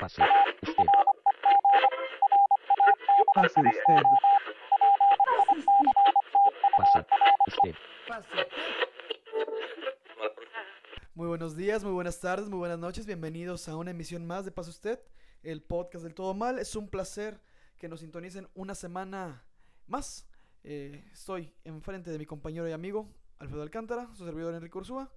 Pase usted. Pase usted. Pase usted. Muy buenos días, muy buenas tardes, muy buenas noches. Bienvenidos a una emisión más de Pase Usted, el podcast del todo mal. Es un placer que nos sintonicen una semana más. Eh, estoy enfrente de mi compañero y amigo Alfredo Alcántara, su servidor Enrique Ursúa.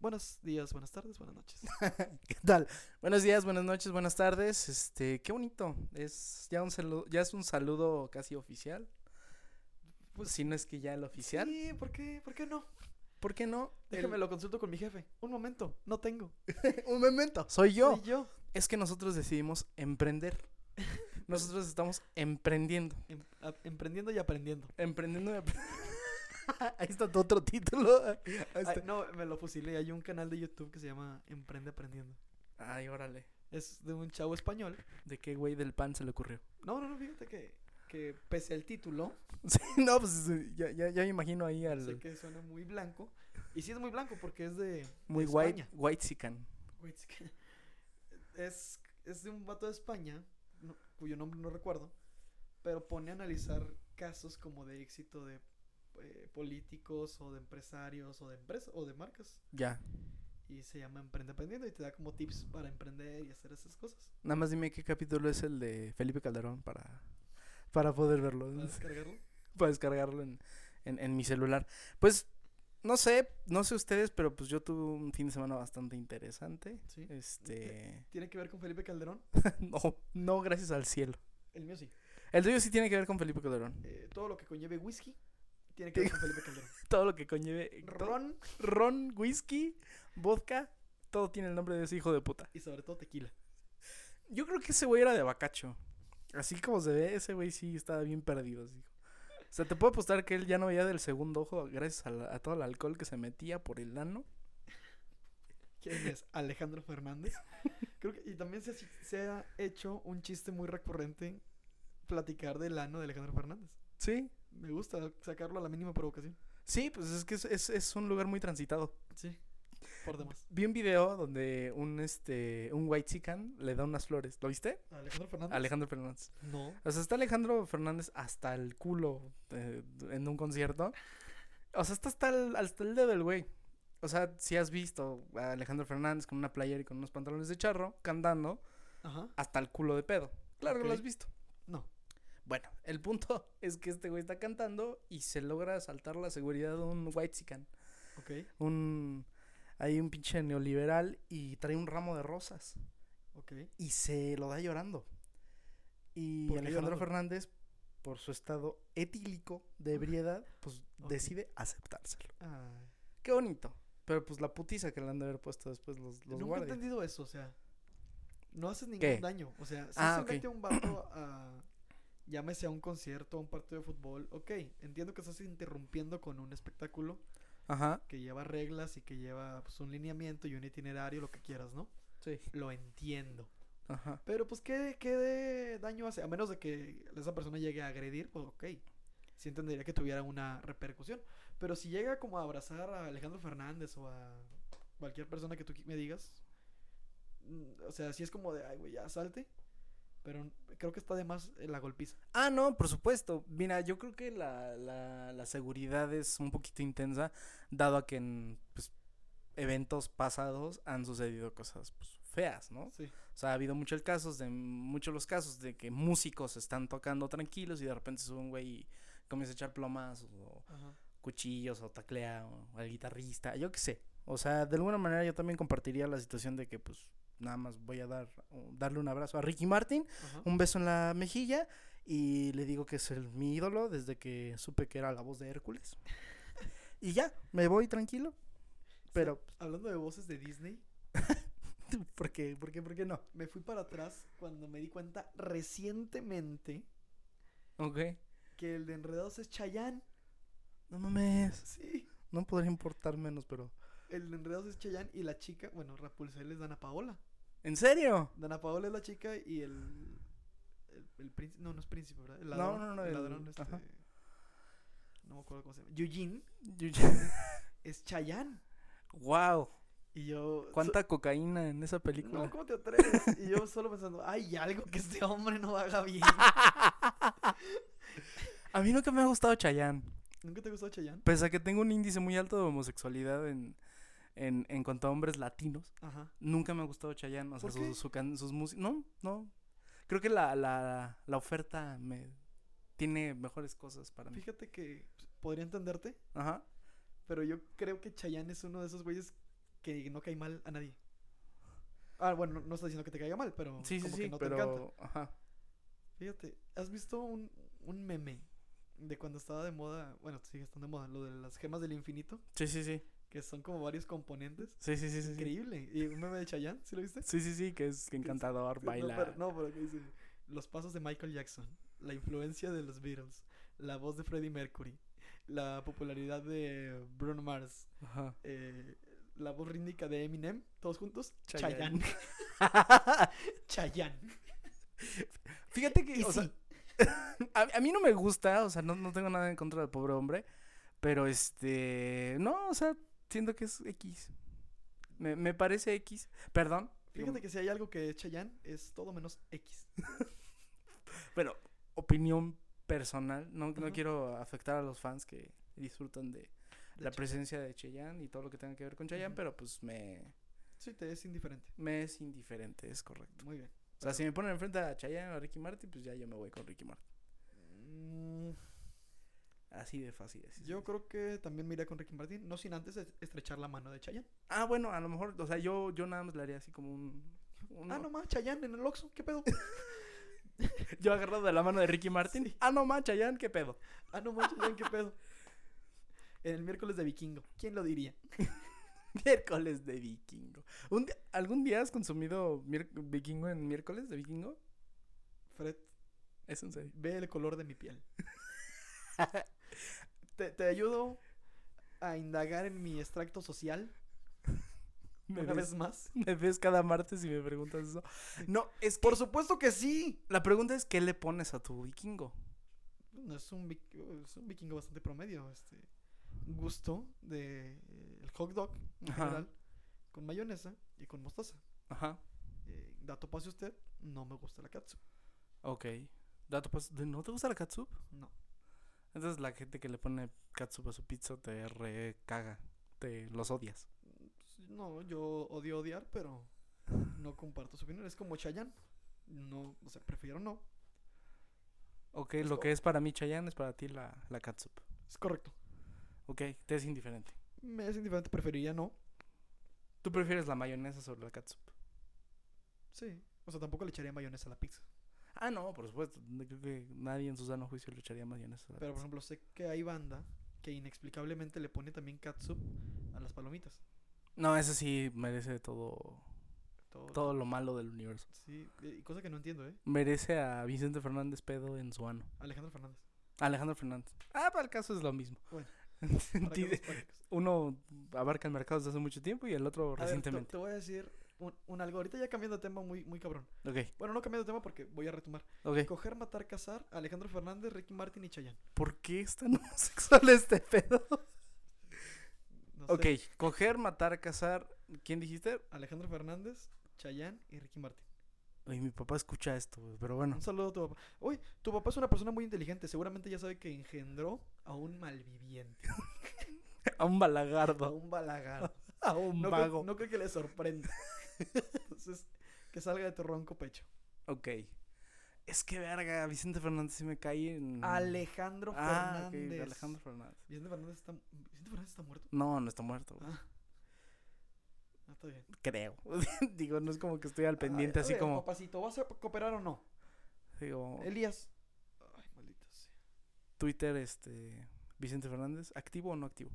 Buenos días, buenas tardes, buenas noches. ¿Qué tal? Buenos días, buenas noches, buenas tardes. Este, qué bonito. Es ya un saludo, ya es un saludo casi oficial. Pues si no es que ya el oficial. Sí, ¿por qué? ¿Por qué no? ¿Por qué no? Déjame lo consulto con mi jefe. Un momento, no tengo. Un momento. Soy yo. Soy yo. Es que nosotros decidimos emprender. Nosotros estamos emprendiendo. Em- emprendiendo y aprendiendo. Emprendiendo. y ap- Ahí está tu otro título. Ay, no, me lo fusilé. Hay un canal de YouTube que se llama Emprende Aprendiendo. Ay, órale. Es de un chavo español. ¿De qué güey del pan se le ocurrió? No, no, no, fíjate que, que pese al título, Sí, no, pues ya, ya, ya me imagino ahí al sé que suena muy blanco. Y sí es muy blanco porque es de. muy de white, white sican. Wait, es, que- es, es de un vato de España, no- cuyo nombre no recuerdo, pero pone a analizar casos como de éxito de eh, políticos o de empresarios o de empresas o de marcas. Ya. Y se llama Emprende Aprendiendo y te da como tips para emprender y hacer esas cosas. Nada más dime qué capítulo es el de Felipe Calderón para, para poder verlo. Para descargarlo. Para descargarlo en, en, en mi celular. Pues, no sé, no sé ustedes, pero pues yo tuve un fin de semana bastante interesante. Sí. Este. ¿Tiene que ver con Felipe Calderón? no, no, gracias al cielo. El mío sí. El tuyo sí tiene que ver con Felipe Calderón. Eh, todo lo que conlleve whisky tiene que ver con Felipe Calderón. Todo lo que conlleve. to- Ron ron, whisky, vodka, todo tiene el nombre de ese hijo de puta. y sobre todo tequila. Yo creo que ese güey era de bacacho. Así como se ve, ese güey sí estaba bien perdido. así. O sea, te puedo apostar que él ya no veía del segundo ojo gracias a, la- a todo el alcohol que se metía por el ano. ¿Quién es? Alejandro Fernández. Creo que, y también se, se ha hecho un chiste muy recurrente platicar del ano de Alejandro Fernández. Sí, Me gusta sacarlo a la mínima provocación. sí, pues es que es, es- es un lugar muy transitado. Sí, por demás. Vi un video donde un este un white chican le da unas flores. ¿Lo viste? Alejandro Fernández. Alejandro Fernández. No. O sea, está Alejandro Fernández hasta el culo eh, en un concierto. O sea, está hasta el, hasta el dedo del güey. O sea, si has visto a Alejandro Fernández con una playera y con unos pantalones de charro cantando Ajá. hasta el culo de pedo. Claro que lo has visto. No. Bueno, el punto es que este güey está cantando y se logra saltar la seguridad de un white chican. Ok. Un. Hay un pinche neoliberal y trae un ramo de rosas. Ok. y se lo da llorando. Y ¿Por qué Alejandro llorando? Fernández, por su estado etílico de ebriedad, pues decide aceptárselo. Ay. Qué bonito. Pero pues la putiza que le han de haber puesto después los, los Nunca he entendido eso, o sea. No haces ningún ¿Qué? daño. O sea, si Ah, se ok. mete un vato a. Llámese a un concierto, a un partido de fútbol. Ok, entiendo que estás interrumpiendo con un espectáculo Ajá. que lleva reglas y que lleva pues, un lineamiento y un itinerario, lo que quieras, ¿no? Sí. Lo entiendo. Ajá. Pero pues, ¿qué, qué de daño hace? A menos de que esa persona llegue a agredir, pues ok. Sí entendería que tuviera una repercusión. Pero si llega como a abrazar a Alejandro Fernández o a cualquier persona que tú me digas, mm, o sea, sí es como de, ay, güey, ya salte. Pero creo que está de más eh, la golpiza. Ah, no, por supuesto. Mira, yo creo que la, la, la seguridad es un poquito intensa, dado a que en pues, eventos pasados han sucedido cosas pues, feas, ¿no? Sí. O sea, ha habido muchos casos, de muchos los casos de que músicos están tocando tranquilos y de repente sube un güey y comienza a echar plomas o Ajá. cuchillos o taclea o al guitarrista, yo qué sé. O sea, de alguna manera yo también compartiría la situación de que pues nada más voy a dar darle un abrazo a Ricky Martin, un beso en la mejilla y le digo que es el, mi ídolo desde que supe que era la voz de Hércules. y ya, me voy tranquilo. Pero, Hablando de voces de Disney, ¿por qué? ¿Por qué? ¿Por qué no? me fui para atrás cuando me di cuenta recientemente Ok. que el de Enredados es Chayanne. No mames. Sí. No podría importar menos, pero. El de Enredados es Chayanne y la chica, bueno, Rapunzel es Dana Paola. ¿En serio? Dana Paola es la chica y el. El, el príncipe. No, no es príncipe, ¿verdad? El No, ladrón. no, no, El el- ladrón, este. ajá. No me acuerdo cómo se llama. Eugene Yo- es Chayanne. wow. Y yo... so- ¿Cuánta cocaína en esa película? No, ¿cómo te atreves? Y yo solo pensando, hay algo que este hombre no haga bien. A mí nunca me ha gustado Chayanne. ¿Nunca te gustó Chayanne? Pese a que tengo un índice muy alto de homosexualidad en, en, en cuanto a hombres latinos, Ajá. nunca me ha gustado Chayanne. O sea, ¿Por qué? su, can- sus músicas. No, no. Creo que la, la, la oferta me tiene mejores cosas para mí. Fíjate que podría entenderte, Ajá. pero yo creo que Chayanne es uno de esos güeyes que no cae mal a nadie. Ah, bueno, no, no estoy diciendo que te caiga mal, pero Sí, sí, como que sí, no te encanta. pero. Ajá. Fíjate, ¿has visto un, un meme de cuando estaba de moda? Bueno, sigue estando de moda, lo de las gemas del infinito, Sí, sí, sí. Que son como varios componentes. Sí, sí, sí, sí. sí. Increíble. Y un meme de Chayanne, ¿sí lo viste? Sí, sí, sí, que es encantador, No, baila. pero, no, pero que dice los pasos de Michael Jackson, la influencia de los Beatles, la voz de Freddie Mercury, la popularidad de Bruno Mars, Ajá. eh, la voz rítmica de Eminem, todos juntos, Chayanne. Chayanne. Chayanne. Fíjate que, Y o sea, a, a mí no me gusta, o sea, no, no tengo nada en contra del pobre hombre, pero este, no, o sea, siento que es X. Me, me parece X. Perdón. fíjate que si hay algo que es Chayanne, es todo menos X. Pero, opinión personal, no, no quiero afectar a los fans que disfrutan de, De la Chayanne. presencia de Cheyenne y todo lo que tenga que ver con Cheyenne, Ujú. pero pues me, Sí, te es indiferente. me es indiferente, es correcto. Muy bien. O sea, si me ponen enfrente a Cheyenne o a Ricky Martin, pues ya yo me voy con Ricky Martin. Mm, Así de fácil es. yo creo que también me iría con Ricky Martin, no sin antes es- estrechar la mano de Chayanne. Ah, bueno, a lo mejor, o sea, yo, yo nada más le haría así como un... un- Ah, no más, Chayanne en el Oxxo, ¿qué pedo? Yo agarrado de la mano de Ricky Martin. Sí. Ah, no mancha, Chayanne, ¿qué pedo? Ah, no más, Chayanne, ¿qué pedo? En el miércoles de Vikingo, ¿quién lo diría? Miércoles de vikingo. ¿Un día- ¿Algún día has consumido vikingo en miércoles de vikingo? Fred, Es en serio. ve el color de mi piel. te, te ayudo a indagar en mi extracto social Me una ves, vez más. me ves cada martes y me preguntas eso. No, es que Por supuesto que sí. la pregunta es ¿qué le pones a tu vikingo? No, es, un, es un vikingo bastante promedio. Este gusto de eh, el hot dog en Ajá. general con mayonesa y con mostaza. Ajá. Eh, dato pase usted, no me gusta la katsu. Ok. Dato pas- ¿de- ¿No te gusta la katsup? No. Entonces la gente que le pone katsup a su pizza te recaga. Te los odias. No, yo odio odiar, pero no comparto su opinión. Es como Chayanne. No, o sea, prefiero no. Ok, Es lo co- que es para mí Chayanne es para ti la, la katsup. Es correcto. Ok, te es indiferente. Me es indiferente, preferiría no. ¿Tú prefieres la mayonesa sobre la catsup? Sí. O sea, tampoco le echaría mayonesa a la pizza. Ah, no, por supuesto. Creo que nadie en su sano juicio le echaría mayonesa a la Pero, por ejemplo, sé que hay banda que inexplicablemente le pone también catsup a las palomitas. No, ese sí merece todo, Todo, todo lo malo del universo. Sí, y cosa que no entiendo, ¿eh? Merece a Vicente Fernández pedo en su ano. Alejandro Fernández. Alejandro Fernández. Ah, para el caso es lo mismo. Bueno. Uno abarca el mercado desde hace mucho tiempo y el otro A ver, te- recientemente. te, voy a decir un, un algo. Ahorita ya cambiando de tema muy, muy cabrón. Ok, Bueno, no cambiando de tema porque voy a retomar. Coger, matar, cazar, Alejandro Fernández, Ricky Martin y Chayanne. ¿Por qué es tan homosexual este pedo? No Ok, coger, matar, cazar. ¿Quién dijiste? Alejandro Fernández, Chayanne y Ricky Martin. Ay, mi papá escucha esto, pero bueno. Un saludo a tu papá. Uy, tu papá es una persona muy inteligente. Seguramente ya sabe que engendró a un malviviente, A un a balagardo. un balagardo. A un No, vago. creo, no creo que le sorprenda. Entonces, que salga de tu ronco pecho. Ok. Es que verga, Vicente Fernández sí me cae en. Alejandro ah, Fernández. Alejandro Fernández. Vicente Fernández está, ¿Vicente Fernández está muerto? No, no está muerto, güey. Ah. Ah, está bien. creo. digo, no es como que estoy al pendiente Ay, a así como. Papacito, ¿vas a cooperar o no? Digo, Elías. Ay, maldita sea. Twitter, este. Vicente Fernández, ¿activo o no activo?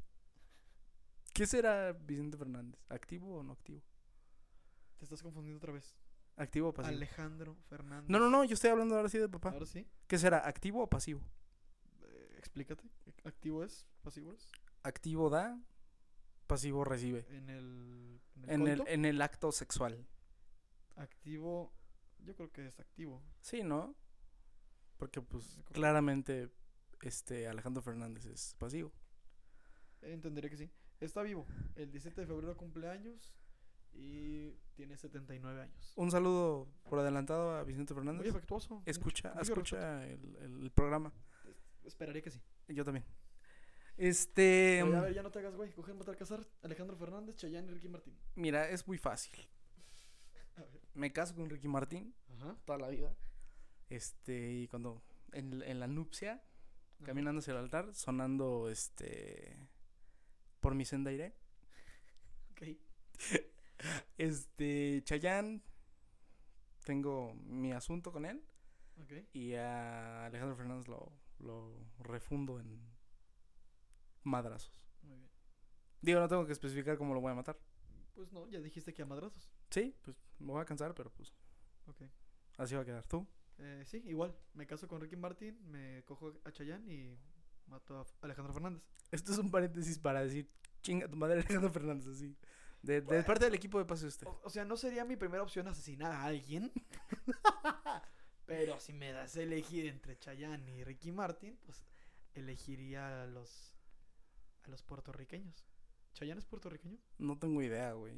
¿Qué será Vicente Fernández? ¿Activo o no activo? Te estás confundiendo otra vez. ¿Activo o pasivo? Alejandro Fernández. No, no, no, yo estoy hablando ahora sí de papá. Ahora sí. ¿Qué será? ¿Activo o pasivo? eh, explícate. ¿Activo es? ¿Pasivo es? Activo da, pasivo recibe. En el. En el, En el, coito, en el acto sexual. Activo. Yo creo que es activo. Sí, ¿no? Porque pues claramente este Alejandro Fernández es pasivo. Entenderé que sí. Está vivo. El 17 de febrero cumpleaños. Y tiene 79 años. Un saludo por adelantado a Vicente Fernández. Muy afectuoso. escucha, mucho- escucha el, el- programa. Esperaría que sí. Yo también. Este, Oye, a ver, ya no te hagas, güey. Coger, matar, casar. Alejandro Fernández, Chayanne y Ricky Martín. mira, es muy fácil. A ver. Me caso con Ricky Martín Ajá. toda la vida. Este, y cuando en, en la nupcia, caminando hacia el altar, sonando este por mi senda iré. Ok. Este, Chayanne, tengo mi asunto con él. Ok. Y a Alejandro Fernández lo, lo refundo en madrazos. Muy bien. Digo, no tengo que especificar cómo lo voy a matar. Pues no, ya dijiste que a madrazos. Sí, pues me voy a cansar, pero pues Ok. así va a quedar. ¿Tú? Eh, sí, igual. Me caso con Ricky Martín, me cojo a Chayanne y mato a Alejandro Fernández. Esto es un paréntesis para decir chinga tu madre Alejandro Fernández, así. De, de parte del equipo de Pase Usted. O, o sea, no sería mi primera opción asesinar a alguien. Pero si me das a elegir entre Chayanne y Ricky Martin, pues elegiría a los a los puertorriqueños. ¿Chayanne es puertorriqueño? No tengo idea, güey.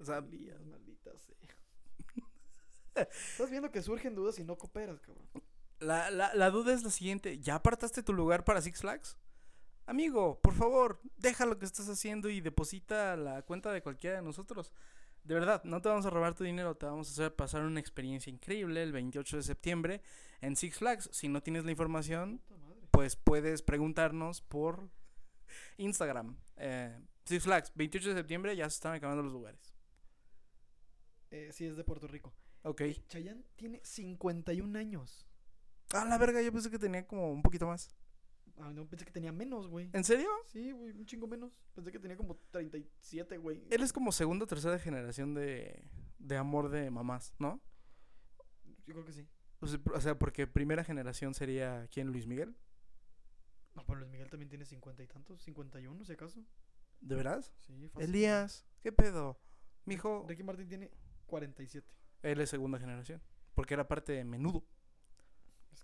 O sea, maldita sea. Estás viendo que surgen dudas y no cooperas, cabrón. La, la, la duda es la siguiente. ¿Ya apartaste tu lugar para Six Flags? Amigo, por favor, deja lo que estás haciendo y deposita la cuenta de cualquiera de nosotros. De verdad, no te vamos a robar tu dinero, te vamos a hacer pasar una experiencia increíble el 28 de septiembre en Six Flags. Si no tienes la información, pues puedes preguntarnos por Instagram. Eh, Six Flags, 28 de septiembre, ya se están acabando los lugares. Eh, sí, es de Puerto Rico. Ok. Chayanne tiene 51 años. Ah, la verga, yo pensé que tenía como un poquito más. Ah, no, pensé que tenía menos, güey. ¿En serio? Sí, güey, un chingo menos. Pensé que tenía como 37, güey. Él es como segunda o tercera generación de, de amor de mamás, ¿no? Yo creo que sí. O sea, porque primera generación sería ¿quién? Luis Miguel. No, pero Luis Miguel también tiene 50 y tantos, 51 si acaso. ¿De veras? Sí, fácil. Elías, ¿qué pedo? Mijo, Ricky Martin tiene 47. él es segunda generación. Porque era parte de Menudo.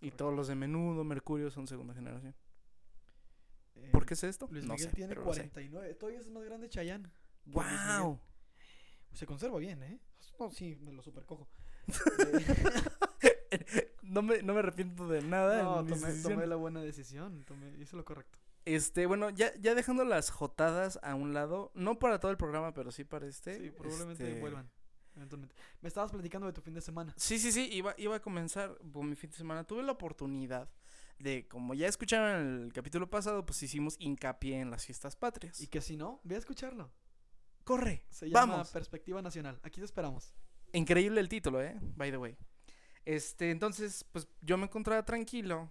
Es Y todos los de Menudo, Mercurio son segunda generación. Eh, ¿Por qué es esto? Luis no Miguel sé, tiene pero lo sé. 49. Todavía es más grande Chayanne. ¡Wow! Se conserva bien, ¿eh? No, sí, me lo supercojo. no, me, no me arrepiento de nada. no, tomé la buena decisión. Tomé, hice lo correcto. Este, bueno, ya, ya dejando las jotadas a un lado, no para todo el programa, pero sí para este. Sí, probablemente este, vuelvan. Eventualmente. Me estabas platicando de tu fin de semana. Sí, sí, sí, iba, iba a comenzar por mi fin de semana. Tuve la oportunidad de, como ya escucharon en el capítulo pasado, pues hicimos hincapié en las fiestas patrias. Y que si no, ve a escucharlo. corre, Se llama vamos. Perspectiva Nacional. Aquí te esperamos. Increíble el título, ¿eh? By the way. Este, entonces, pues yo me encontraba tranquilo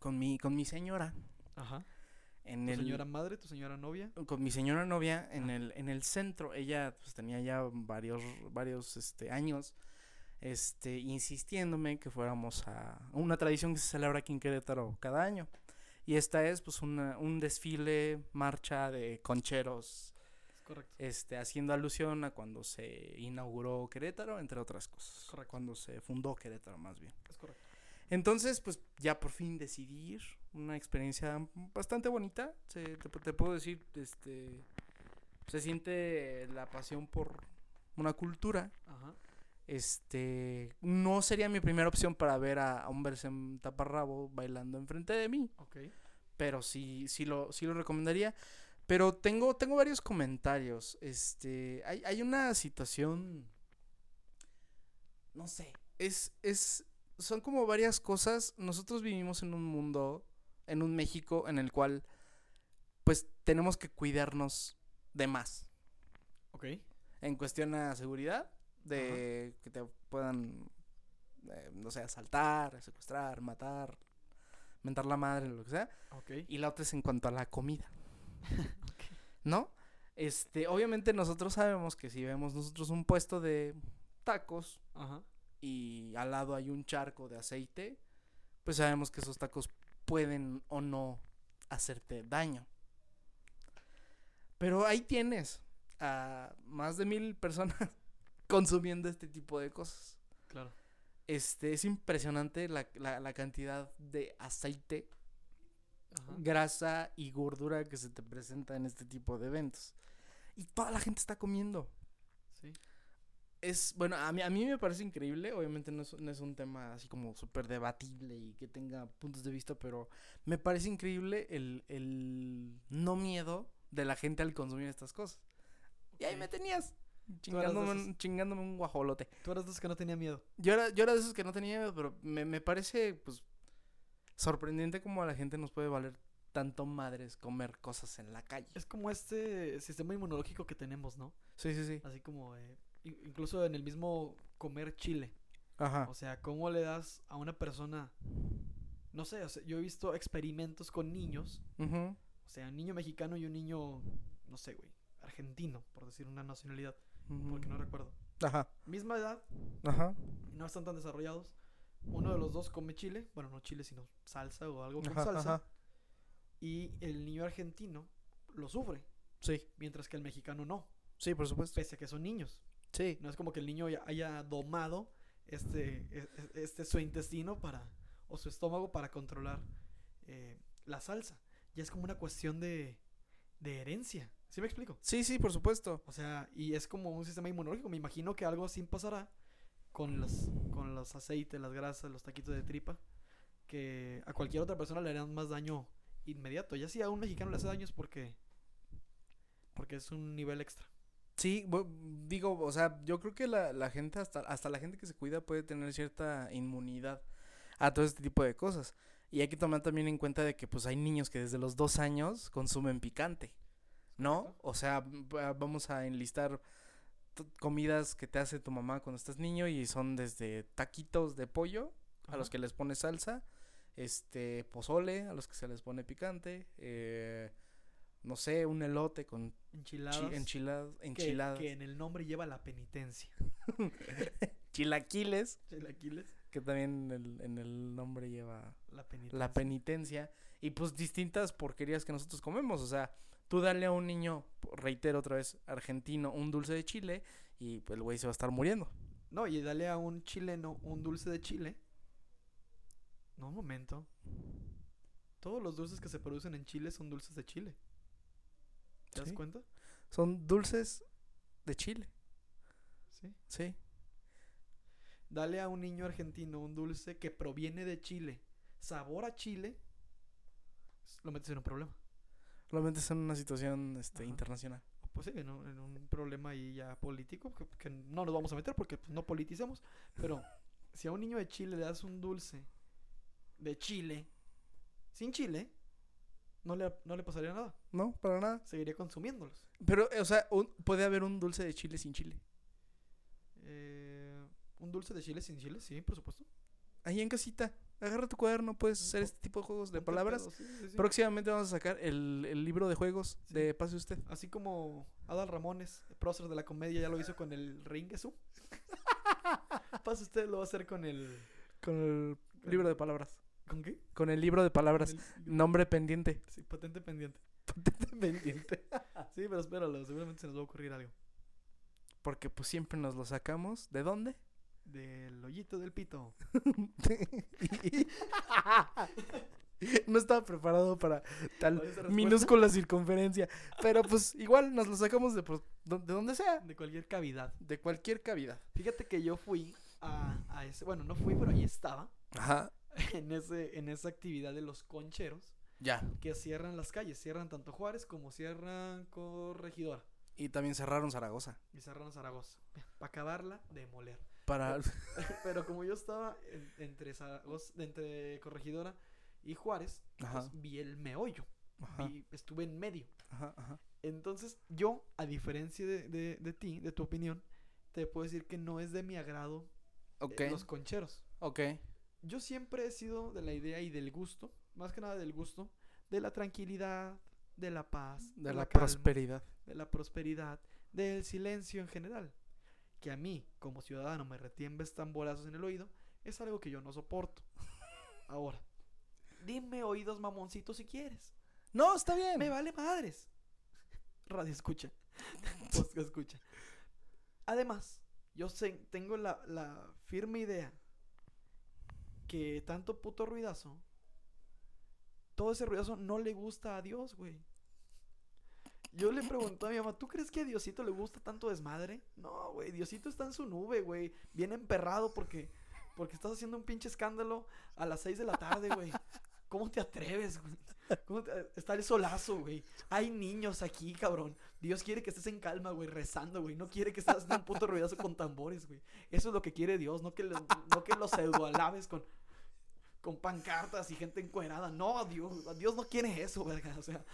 con mi, con mi señora. Ajá. En Tu el, señora madre, tu señora novia. con mi señora novia en Ajá. el, en el centro. Ella pues tenía ya varios, varios este, años este, insistiéndome que fuéramos a una tradición que se celebra aquí en Querétaro cada año. Y esta es pues una, un desfile, marcha de concheros, Es correcto. este, haciendo alusión a cuando se inauguró Querétaro, entre otras cosas. Correcto. Cuando se fundó Querétaro más bien. Es correcto. Entonces, pues ya por fin decidí ir. Una experiencia bastante bonita. Se, te, te puedo decir, este. Se siente la pasión por una cultura. Ajá. Este. No sería mi primera opción para ver a, a un en taparrabo bailando enfrente de mí. Ok. Pero sí, sí lo, sí lo recomendaría. Pero tengo, tengo varios comentarios. Este. Hay, hay una situación. No sé. Es. es. Son como varias cosas. Nosotros vivimos en un mundo. En un México en el cual. Pues tenemos que cuidarnos de más. Ok. En cuestión a seguridad. De que te puedan. eh, no sé, asaltar, secuestrar, matar. Mentar la madre, lo que sea. Ok. Y la otra es en cuanto a la comida. ¿No? Este, obviamente nosotros sabemos que si vemos nosotros un puesto de tacos Ajá. Y al lado hay un charco de aceite, pues sabemos que esos tacos pueden o no hacerte daño. Pero ahí tienes a más de mil personas consumiendo este tipo de cosas. Claro. Este, es impresionante la, la- la cantidad de aceite Ajá. grasa y gordura que se te presenta en este tipo de eventos. Y toda la gente está comiendo. Sí. Es, bueno, a mí, a mí me parece increíble. Obviamente no es, no es un tema así como súper debatible y que tenga puntos de vista, pero me parece increíble el, el no miedo de la gente al consumir estas cosas. Y ahí me tenías. Chingándome, un- esos. chingándome un guajolote. Tú eras de los que no tenía miedo. Yo era, yo era de esos que no tenía miedo, pero me, me parece, pues, sorprendente como a la gente nos puede valer tanto madres comer cosas en la calle. Es como este sistema inmunológico que tenemos, ¿no? Sí, sí, sí. Así como, eh, incluso en el mismo comer chile. Ajá. O sea, ¿cómo le das a una persona? No sé, o sea, yo he visto experimentos con niños. Ujú. O sea, un niño mexicano y un niño, no sé, güey, argentino, por decir una nacionalidad, porque no recuerdo. Ajá. Misma edad, Ajá. y no están tan desarrollados. Uno de los dos come chile, bueno, no chile, sino salsa o algo con Ajá, salsa. ajá. Y el niño argentino lo sufre, Sí, mientras que el mexicano no, sí, por supuesto. pese a que son niños. Sí. No es como que el niño ya haya domado este, e- e- este su intestino para, o su estómago para controlar eh, la salsa. Ya es como una cuestión de, de herencia. ¿Sí me explico? Sí, sí, por supuesto. O sea, y es como un sistema inmunológico. Me imagino que algo así pasará con los, con los aceites, las grasas, los taquitos de tripa, que a cualquier otra persona le harán más daño inmediato. Ya si a un mexicano le hace daño es porque, porque es un nivel extra. Sí, digo, o sea, yo creo que la, la gente, hasta, hasta la gente que se cuida puede tener cierta inmunidad a todo este tipo de cosas. Y hay que tomar también en cuenta de que pues hay niños que desde los dos años consumen picante, ¿no? O sea, va- vamos a enlistar comidas que te hace tu mamá cuando estás niño y son desde taquitos de pollo a los que les pone salsa, este pozole a los que se les pone picante, eh, no sé, un elote con Enchiladas. chi- enchiladas, que- enchiladas, Que, en el nombre lleva la penitencia. chilaquiles, Chilaquiles, que también en el, en el nombre lleva la penitencia. la penitencia y pues distintas porquerías que nosotros comemos, o sea, tú dale a un niño, reitero otra vez, argentino, un dulce de chile y pues el güey se va a estar muriendo. No, y dale a un chileno un dulce de chile. No, un momento. Todos los dulces que se producen en Chile son dulces de Chile. ¿Te das Sí. cuenta? Son dulces de chile, Sí. sí. Dale a un niño argentino un dulce que proviene de Chile, sabor a Chile, lo metes en un problema. Lo metes en una situación este, Ajá. internacional. Pues sí, en un, en un problema ahí ya político, que, que no nos vamos a meter porque pues, no politicemos. Pero si a un niño de Chile le das un dulce de Chile, sin Chile, no le, no le pasaría nada. No, para nada. Seguiría consumiéndolos. Pero, o sea, un- puede haber un dulce de chile sin chile. Eh, un dulce de Chile sin Chile, sí, por supuesto. Ahí en casita, agarra tu cuaderno, puedes hacer este tipo de juegos de palabras. pedo, sí, sí, sí. Próximamente vamos a sacar el, el libro de juegos de Pase Usted. Así como Adal Ramones, prócer de la comedia, ya lo hizo con el Ringesu. Pasa usted, lo va a hacer con el. Con el libro de palabras. ¿Con qué? Con el libro de palabras. El- Nombre pendiente. Sí, patente pendiente. pendiente. Sí, pero espéralo, seguramente se nos va a ocurrir algo. Porque pues siempre nos lo sacamos. ¿De dónde? Del hoyito del pito. no estaba preparado para tal minúscula circunferencia. Pero pues igual nos lo sacamos de, pues, de donde sea. De cualquier cavidad. De cualquier cavidad. Fíjate que yo fui a, a ese. Bueno, no fui, pero ahí estaba. Ajá. En, ese, en esa actividad de los concheros. Ya. Que cierran las calles. Cierran tanto Juárez como cierran Corregidora. Y también cerraron Zaragoza. Y cerraron Zaragoza. Para acabarla, demoler. Para. Pero como yo estaba en- entre, Zaragoza, entre Corregidora y Juárez, pues vi el meollo. Vi- estuve en medio. Ajá. Ajá. Entonces, yo, a diferencia de, de- de ti, de tu opinión, te puedo decir que no es de mi agrado eh, los concheros. Ok. Yo siempre he sido de la idea y del gusto, más que nada del gusto, de la tranquilidad, de la paz, De la calma, prosperidad. de la prosperidad, del silencio en general. Que a mí, como ciudadano, me retiembes tamborazos en el oído, es algo que yo no soporto. Ahora, dime oídos mamoncitos si quieres. No, está bien. Me vale madres. Radio escucha. Podcast escucha. Además, yo tengo la, la firme idea que tanto puto ruidazo, todo ese ruidazo no le gusta a Dios, güey. Yo le pregunté a mi mamá, ¿tú crees que a Diosito le gusta tanto desmadre? No, güey, Diosito está en su nube, güey. Bien emperrado porque, porque estás haciendo un pinche escándalo a las 6 de la tarde, güey. ¿Cómo te atreves, güey? ¿Cómo te- solazo, güey. Hay niños aquí, cabrón. Dios quiere que estés en calma, güey, rezando, güey. No quiere que estés haciendo un puto ruidazo con tambores, güey. Eso es lo que quiere Dios, no que, lo- no que los con, con pancartas y gente encuerada. No, Dios, Dios no quiere eso, verga. O sea,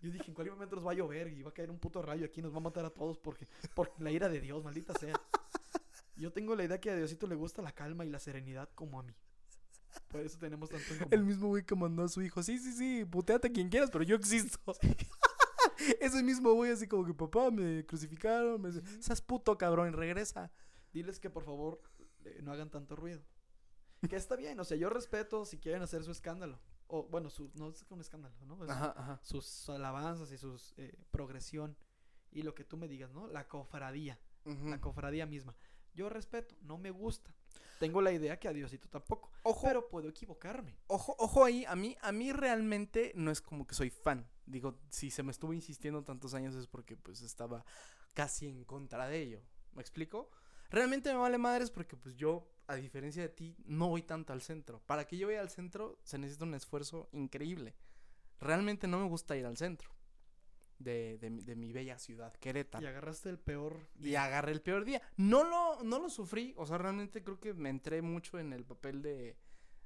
yo dije, en cualquier momento nos va a llover y va a caer un puto rayo aquí, nos va a matar a todos porque, por la ira de Dios, maldita sea. Yo tengo la idea que a Diosito le gusta la calma y la serenidad como a mí. Por eso tenemos tanto en común. El mismo güey que mandó a su hijo. Sí, sí, sí, puteate a quien quieras, pero yo existo. Ese mismo güey así como que papá me crucificaron. Me... Seas puto cabrón regresa. Diles que por favor eh, no hagan tanto ruido. Que está bien, o sea, yo respeto si quieren hacer su escándalo. O bueno, su, no es un escándalo, ¿no? Es Ajá, ajá. Sus alabanzas y su progresión. Y lo que tú me digas, ¿no? La cofradía. La cofradía misma. Yo respeto, no me gusta. Tengo la idea que a Diosito tampoco. Ojo, Pero puedo equivocarme. ojo, ojo ahí. A mí, a mí realmente no es como que soy fan. Digo, si se me estuvo insistiendo tantos años es porque pues estaba casi en contra de ello. ¿Me explico? Realmente me vale madres porque pues yo, a diferencia de ti, no voy tanto al centro. Para que yo vaya al centro se necesita un esfuerzo increíble. Realmente no me gusta ir al centro de, de mi- de mi bella ciudad, Querétaro. Y agarraste el peor. Y agarré el peor día. No lo, no lo sufrí, o sea, realmente creo que me entré mucho en el papel de,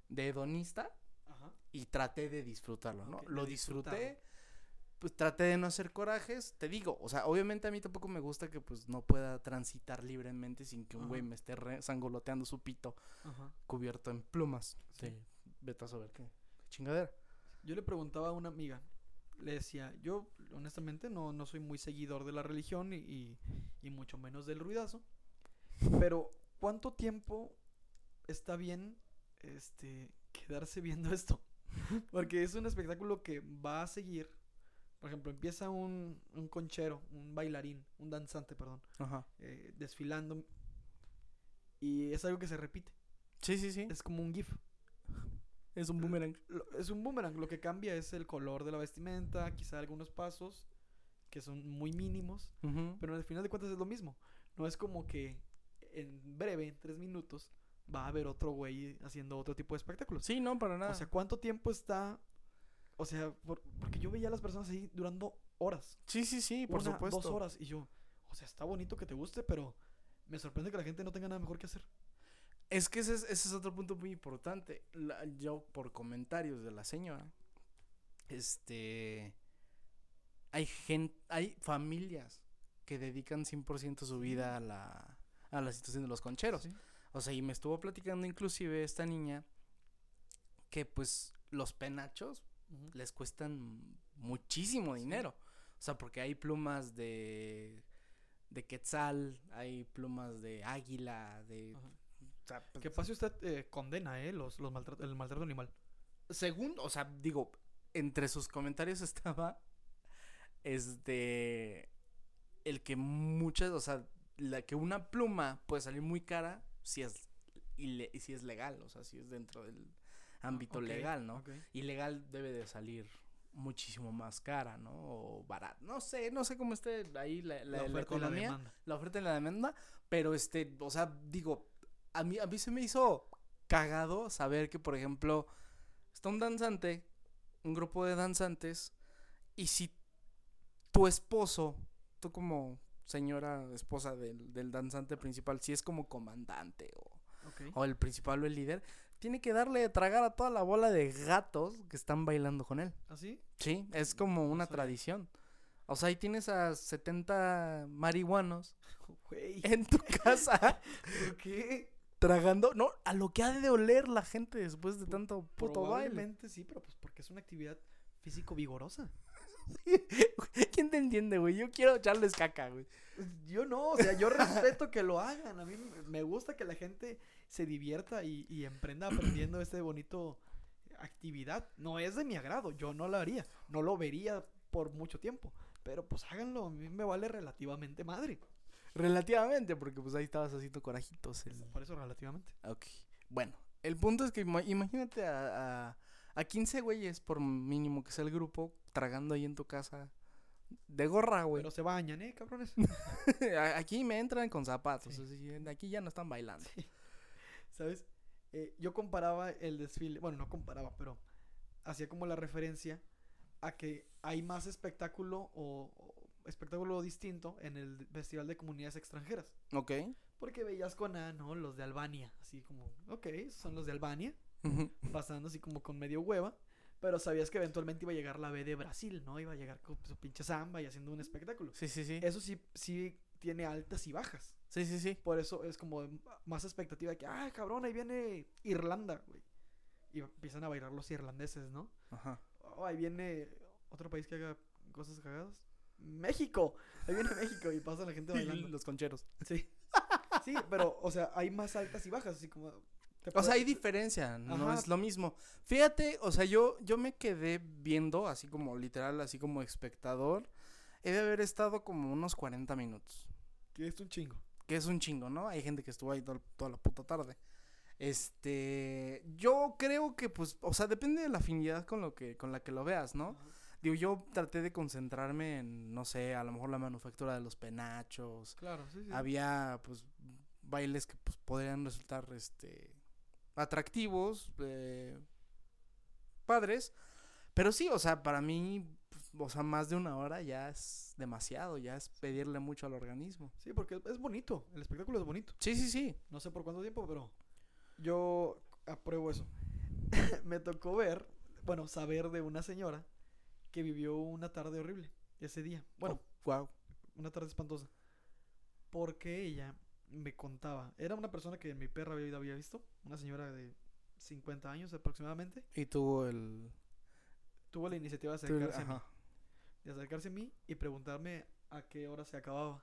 de hedonista Ajá. y traté de disfrutarlo, ¿no? Lo disfruté. Pues traté de no hacer corajes, te digo, o sea, obviamente a mí tampoco me gusta que pues no pueda transitar libremente sin que un güey me esté re- sangoloteando su pito Ajá. cubierto en plumas. Sí. vete a saber qué chingadera. Yo le preguntaba a una amiga, le decía, yo honestamente no, no soy muy seguidor de la religión y, y, y mucho menos del ruidazo, pero ¿cuánto tiempo está bien este quedarse viendo esto? Porque es un espectáculo que va a seguir. Por ejemplo, empieza un, un conchero, un bailarín, un danzante, perdón, Ajá. eh, desfilando y es algo que se repite. Sí, sí, sí. Es como un GIF. Es un boomerang. Es un boomerang. Lo que cambia es el color de la vestimenta, quizá algunos pasos que son muy mínimos, Ujú. pero al final de cuentas es lo mismo. No es como que en breve, en tres minutos, va a haber otro güey haciendo otro tipo de espectáculos. Sí, no, para nada. O sea, ¿cuánto tiempo está? O sea, por- porque yo veía a las personas ahí durando horas. sí, sí, sí, por una, supuesto. Dos horas. Y yo, o sea, está bonito que te guste, pero me sorprende que la gente no tenga nada mejor que hacer. Es que ese es, ese es otro punto muy importante. La- yo, por comentarios de la señora, este. Hay gente, hay familias que dedican 100% su vida a la, a la situación de los concheros. Sí. O sea, y me estuvo platicando inclusive esta niña que pues los penachos Les cuestan muchísimo dinero. O sea, porque hay plumas de de quetzal, hay plumas de águila, de o sea, pues, Que pase usted eh, condena, ¿eh? Los, los maltrato- el maltrato animal. según, o sea, digo, entre sus comentarios estaba este el que muchas, o sea, la que una pluma puede salir muy cara si es ile- si es legal, o sea, si es dentro del ámbito legal, ¿no? ok. Ilegal debe de salir muchísimo más cara, ¿no? O barata. No sé, no sé cómo esté ahí la, la- la economía, demanda. la oferta y la demanda, pero este, o sea, digo, a mí, a mí se me hizo cagado saber que, por ejemplo, está un danzante, un grupo de danzantes, y si tu esposo, tú como señora esposa del, del danzante principal, si es como comandante o, o el principal o el líder, tiene que darle de tragar a toda la bola de gatos que están bailando con él. ¿Así? Sí, es como una tradición. O sea, ahí tienes a 70 marihuanos en tu casa ¿Por qué? tragando, no, a lo que ha de oler la gente después de tanto puto baile. Probablemente sí, pero pues porque es una actividad físico vigorosa. ¿Quién te entiende, güey? Yo quiero echarles caca, güey. Yo no, o sea, yo respeto que lo hagan. A mí me- gusta que la gente se divierta y, y emprenda aprendiendo este bonito actividad. No es de mi agrado, yo no lo haría, no lo vería por mucho tiempo. Pero pues háganlo, a mí me vale relativamente madre. Relativamente, porque pues ahí estabas haciendo corajitos. el- Por eso relativamente. Ok. Bueno, el punto es que ima- imagínate a, a, a 15 güeyes, por mínimo que sea el grupo, tragando ahí en tu casa De gorra, güey. Pero se bañan, ¿eh, cabrones? Aquí me entran con zapatos. Sí. Aquí ya no están bailando. ¿Sabes? Eh, yo comparaba el desfile, bueno, no comparaba, pero hacía como la referencia a que hay más espectáculo o, o espectáculo distinto en el Festival de Comunidades Extranjeras. Ok. Porque veías con A, ¿no? Los de Albania, así como, ok, son los de Albania, pasando así como con medio hueva. Pero sabías que eventualmente iba a llegar la B de Brasil, ¿no? Iba a llegar con su pinche samba y haciendo un espectáculo. Sí, sí, sí. Eso sí, sí tiene altas y bajas. Sí, sí, sí. Por eso es como más expectativa de que, ah, cabrón, ahí viene Irlanda, güey. Y empiezan a bailar los irlandeses, ¿no? Ajá. Oh, ahí viene otro país que haga cosas cagadas. México. Ahí viene México y pasa la gente bailando. Los concheros. Sí. Sí, pero, o sea, hay más altas y bajas, así como... O sea, hay diferencia, no es lo mismo. Fíjate, o sea, yo, yo me quedé viendo, así como literal, así como espectador. He de haber estado como unos 40 minutos. Que es un chingo. Que es un chingo, ¿no? Hay gente que estuvo ahí todo- toda la puta tarde. Este, yo creo que pues, o sea, depende de la afinidad con lo que, con la que lo veas, ¿no? Digo, yo traté de concentrarme en, no sé, a lo mejor la manufactura de los penachos. Claro, sí, sí. Había, pues, bailes que pues podrían resultar, este, atractivos, eh, padres. Pero sí, o sea, para mí, pues, o sea, más de una hora ya es demasiado, ya es pedirle mucho al organismo. Sí, porque es- bonito. El espectáculo es bonito. Sí, sí, sí. No sé por cuánto tiempo, pero yo apruebo eso. Me tocó ver, bueno, saber de una señora que vivió una tarde horrible ese día. Bueno, wow. una tarde espantosa. Porque ella me contaba, era una persona que mi perra había, había visto, una señora de 50 años aproximadamente, Y tuvo el... tuvo la iniciativa de el- acercarse a mí, de acercarse a mí y preguntarme a qué hora se acababa.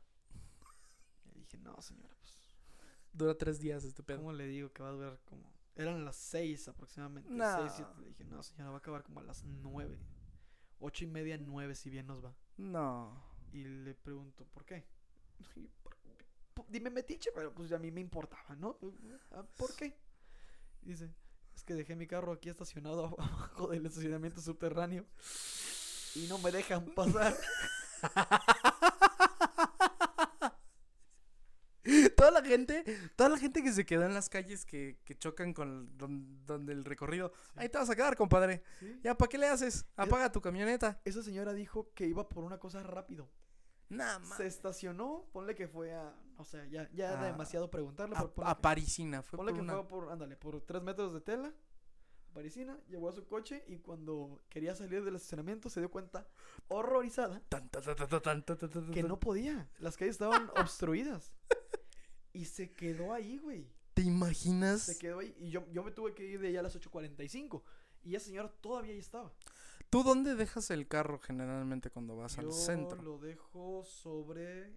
Y dije, no, señora, pues, Dura tres días este pedo. ¿cómo le digo que va a durar como... Eran las 6 aproximadamente. No. 6, 7. Le dije, no, señora, va a acabar como a las 9. 8 y media, 9, si bien nos va. No. Y le pregunto, ¿por qué? Y, "Por- po- Dime metiche, pero pues a mí me importaba, ¿no? "Ah, ¿Por qué? Dice, es que dejé mi carro aquí estacionado abajo del estacionamiento subterráneo y no me dejan pasar. toda la gente, toda la gente que se quedó en las calles que, que chocan con don- donde el recorrido. Ahí te vas a quedar, compadre. ¿Sí? Ya, ¿para qué le haces? Apaga tu camioneta. Esa señora dijo que iba por una cosa rápido. Nah, Se estacionó, ponle que fue a, o sea, ya, ya era demasiado preguntarle, a, a que- Parisina. Fue Ponle por que una... fue por, ándale, por tres metros de tela. Parisina, llegó a su coche y cuando quería salir del estacionamiento se dio cuenta, horrorizada, Tan, tan, tan, que no podía. Las calles estaban obstruidas. Y se quedó ahí, güey. ¿Te imaginas? Se quedó ahí. Y yo, yo me tuve que ir de allá a las 8.45. Y esa señora todavía ahí estaba. ¿Tú dónde dejas el carro generalmente cuando vas yo al centro? lo dejo sobre eh,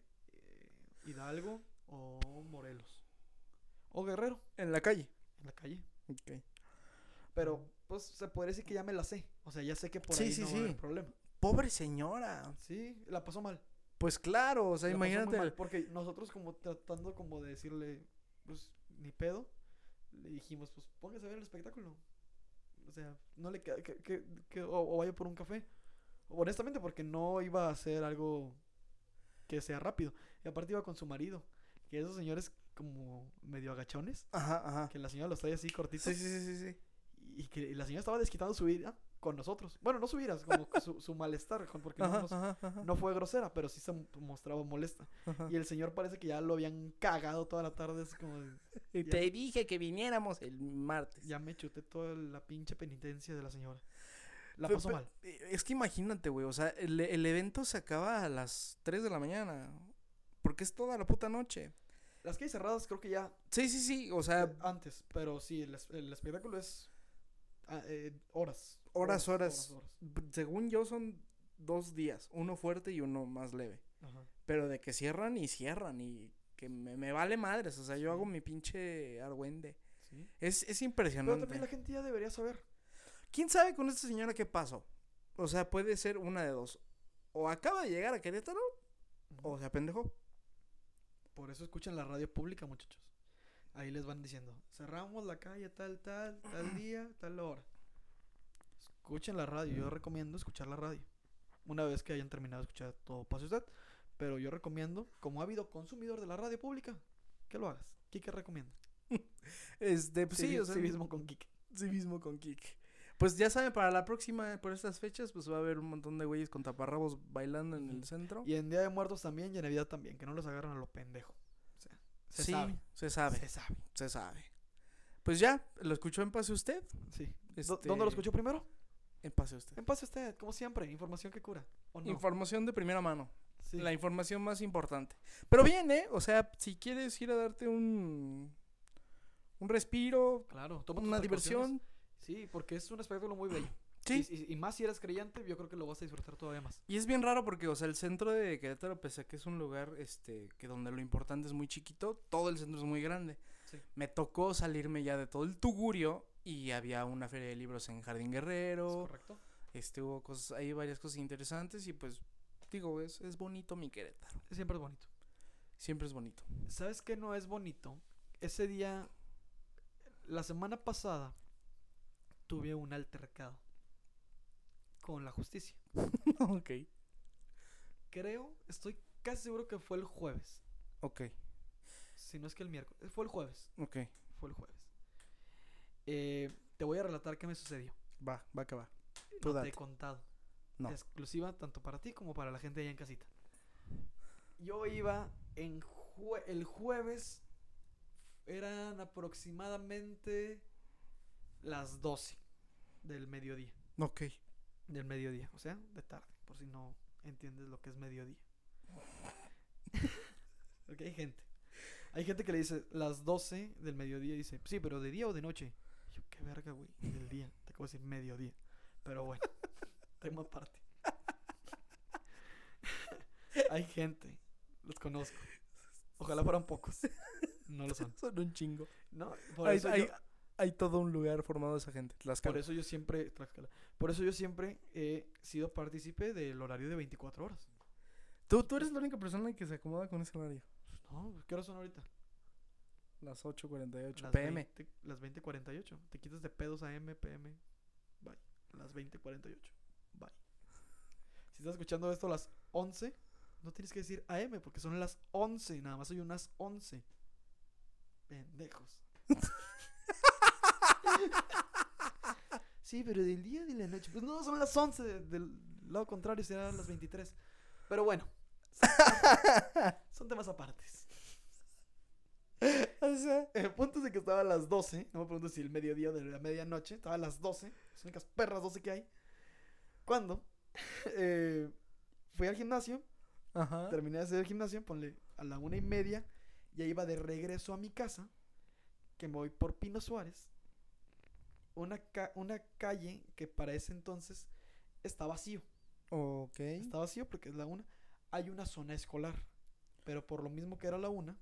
Hidalgo o Morelos. O Guerrero, En la calle. en la calle. Ok. Pero, pues, se podría decir que ya me la sé. O sea, ya sé que por Sí, ahí sí, no va a haber sí. problema. Pobre señora. Sí, la pasó mal. Pues claro, o sea, la imagínate. mal, porque nosotros como tratando como de decirle, pues, ni pedo, le dijimos, pues, póngase a ver el espectáculo. O sea, no le queda, que, que- que- o, o vaya por un café. Honestamente, porque no iba a hacer algo que sea rápido. Y aparte iba con su marido, que esos señores como medio agachones, Ajá, ajá. que la señora los trae así cortitos. Sí, sí, sí, sí, sí. Y que la señora estaba desquitando su ira con nosotros. Bueno, no su ira, como que su, su malestar, porque no, Ajá, nos- ajá, ajá, no fue grosera, pero sí se mostraba molesta. ajá. Y el señor parece que ya lo habían cagado toda la tarde, así como de, Y ya- te dije que viniéramos el martes. ya me chuté toda la pinche penitencia de la señora. La pasó mal. eh, Es que imagínate, güey, o sea, el, el evento se acaba a las 3 de la mañana. Porque es toda la puta noche. Las calles cerradas creo que ya Sí, sí, sí, o sea, antes, pero sí, el, es- el espectáculo es eh, horas. Horas, horas. según yo son dos días, uno fuerte y uno más leve. Ajá. Pero de que cierran y cierran y que me, me vale madres, o sea, yo Sí. hago mi pinche argüende. Sí. Es, es Pero impresionante. también la gente ya debería saber. ¿Quién sabe con esta señora qué pasó? O sea, puede ser una de dos. O acaba de llegar a Querétaro o se apendejó. Por eso escuchan la radio pública, muchachos. Ahí les van diciendo, cerramos la calle tal, tal, tal día, tal hora. Escuchen la radio, yo recomiendo escuchar la radio. una vez que hayan terminado de escuchar todo pase usted. Pero yo recomiendo, como ha habido consumidor de la radio pública, que lo hagas. Kike recomienda. Este, pues sí, Civi- o sea, civismo con Kike. civismo con Kik. Pues ya saben, para la próxima, por estas fechas, pues va a haber un montón de güeyes con taparrabos bailando en el centro. Y en Día de Muertos también y en Navidad también, que no los agarran a lo pendejo. Se sí, sabe. se sabe, Se sabe. se sabe. Pues ya, ¿lo escuchó en pase usted? Sí. ¿Dó- Este, ¿Dónde lo escuchó primero? En pase usted. En pase usted, como siempre, información que cura. ¿O no? Información de primera mano. Sí. La información más importante. Pero bien, ¿eh? O sea, si quieres ir a darte un... Un respiro, Claro, toma una diversión. Sí, porque es un espectáculo muy bello. Sí. Y, más si eres creyente, yo creo que lo vas a disfrutar todavía más. Y es bien raro porque, o sea, el centro de Querétaro, pese a que es un lugar, este, que donde lo importante es muy chiquito, todo el centro es muy grande. Sí. Me tocó salirme ya de todo el tugurio y había una feria de libros en Jardín ¿Es Guerrero, correcto? este, hubo cosas, hay varias cosas interesantes y pues, digo, es, es bonito mi Querétaro. Siempre es bonito. Siempre es bonito. ¿Sabes qué no es bonito? Ese día, la semana pasada, tuve un altercado con la justicia. ok. Creo, estoy casi seguro que fue el jueves. Ok, Si no es que el miércoles. Fue el jueves. ok. Fue el jueves. Eh, te voy a relatar qué me sucedió. Va, va que va. Tú No te he contado. No. Exclusiva tanto para ti como para la gente allá en casita. Yo iba en jue- el jueves. Eran aproximadamente las 12 del mediodía. Ok. Del mediodía, o sea, de tarde, por si no entiendes lo que es mediodía. ok, hay gente. Hay gente que le dice las 12 del mediodía y dice, sí, pero de día o de noche. Y yo, qué verga, güey, del día. Te acabo de decir mediodía. Pero bueno, tema aparte. hay gente, los conozco. Ojalá fueran pocos. No lo son. Son un chingo. No, por Hay, eso hay- yo- hay todo un lugar formado de esa gente. Tlaxcala. Por eso yo siempre, Tlaxcala. por eso yo siempre he sido partícipe del horario de 24 horas. ¿Tú, tú eres la única persona que se acomoda con ese horario. No, ¿qué horas son ahorita? Las 8.48 Las pm. 20 las 20:48. Te quitas de pedos a M, PM. Bye. Las 20:48. Bye. Si estás escuchando esto a las 11, no tienes que decir AM porque son las 11. Nada más hay unas 11. Pendejos. sí, pero del día de la noche. Pues no, son las 11. de- Del lado contrario serán las 23. Pero bueno. son temas apartes. O sea, El punto es de que estaba a las 12. No me pregunto si el mediodía de la medianoche. Estaba a las 12. Las únicas perras 12 que hay. Cuando eh, fui al gimnasio. ajá. Terminé de hacer el gimnasio. Ponle a la una y media. Ya iba de regreso a mi casa. Que me voy por Pino Suárez. Una, ca- una calle que para ese entonces está vacío. Ok. Está vacío porque es la una. Hay una zona escolar. Pero por lo mismo que era la una,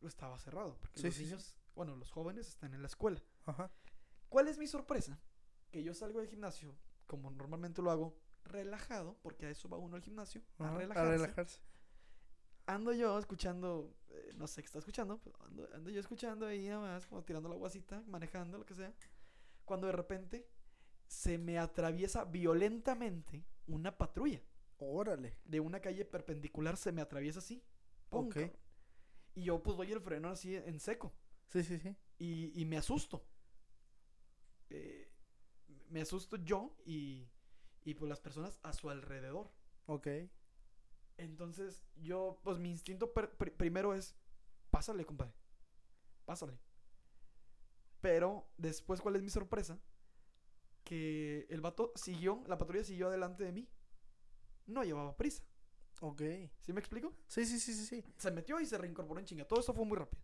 pues estaba cerrado. Porque Sí, los sí, sí. niños, bueno, los jóvenes están en la escuela. Ajá. ¿Cuál es mi sorpresa? Que yo salgo del gimnasio, como normalmente lo hago, relajado, porque a eso va uno al gimnasio, a relajarse. A relajarse. Ando yo escuchando, eh, no sé qué está escuchando, pero ando, ando yo escuchando ahí nada más, como tirando la guasita, manejando, lo que sea. Cuando de repente se me atraviesa violentamente una patrulla Órale. de una calle perpendicular, se me atraviesa así. ¡pum! Ok. cabrón. Y yo pues doy el freno así en seco. Sí, sí, sí. y, y me asusto. Eh, me asusto yo y, y pues las personas a su alrededor. Ok. Entonces yo, pues mi instinto primero es, pásale, compadre. Pásale. Pero después, ¿cuál es mi sorpresa? Que el vato siguió, la patrulla siguió adelante de mí. No llevaba prisa. Ok. ¿Sí me explico? Sí, sí, sí, sí, sí. se metió y se reincorporó en chinga. Todo eso fue muy rápido.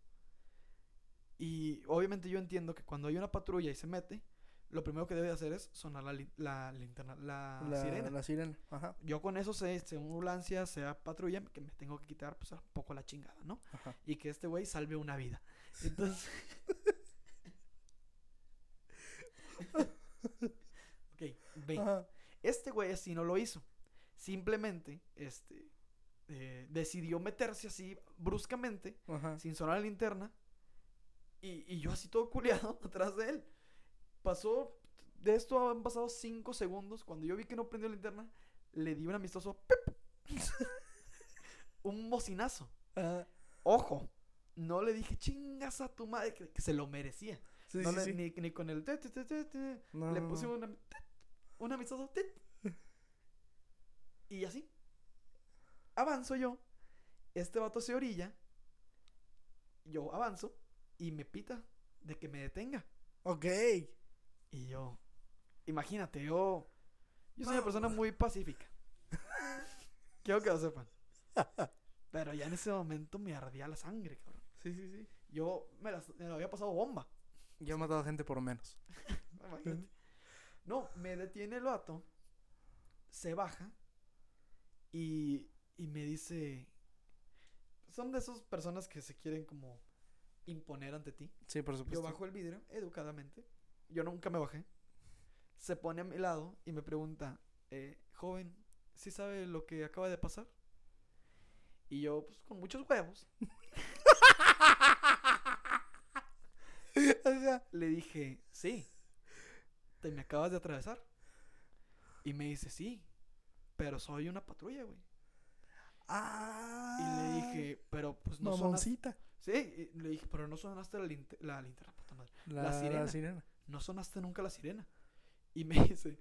Y obviamente yo entiendo que cuando hay una patrulla y se mete, lo primero que debe hacer es sonar la, li- la linterna, la, la sirena. La sirena. Ajá. Yo con eso sé, sea ambulancia, sea patrulla, que me tengo que quitar pues un poco la chingada, ¿no? Ajá. Y que este güey salve una vida. Entonces... ok, ve. Ajá. Este güey así no lo hizo. Simplemente, este, eh, decidió meterse así bruscamente Ajá. sin sonar la linterna. Y, y yo así todo culeado atrás de él. Pasó, de esto han pasado 5 segundos. Cuando yo vi que no prendió la linterna, le di un amistoso ¡pip! un bocinazo. Ah, Ojo, no le dije chingas a tu madre que, que se lo merecía. Sí, No sí, le- sí. Ni, ni con el. No, le no. una, un amistoso y así. Avanzo yo. Este vato se orilla. Yo avanzo y me pita de que me detenga. Ok. Y yo, imagínate, yo, yo soy una persona muy pacífica. Quiero que lo sepan. Pero ya en ese momento me ardía la sangre, cabrón. Sí, sí, sí. Yo me, las- me lo había pasado bomba. Yo he matado gente por menos. Imagínate. No, me detiene el vato, se baja y, y me dice... Son de esas personas que se quieren como imponer ante ti. Sí, por supuesto. Yo bajo el vidrio, educadamente. Yo nunca me bajé. Se pone a mi lado y me pregunta, eh, joven, ¿sí sabe lo que acaba de pasar? Y yo, pues con muchos huevos, Ajá. le dije, sí, te me acabas de atravesar. Y me dice, sí, pero soy una patrulla, güey. Ah. Y le dije, pero pues no sonaste. Mamoncita. Sí, y le dije, pero no sonaste la, la linterna, puta madre. La, La la sirena. sirena. no sonaste nunca la sirena. Y me dice,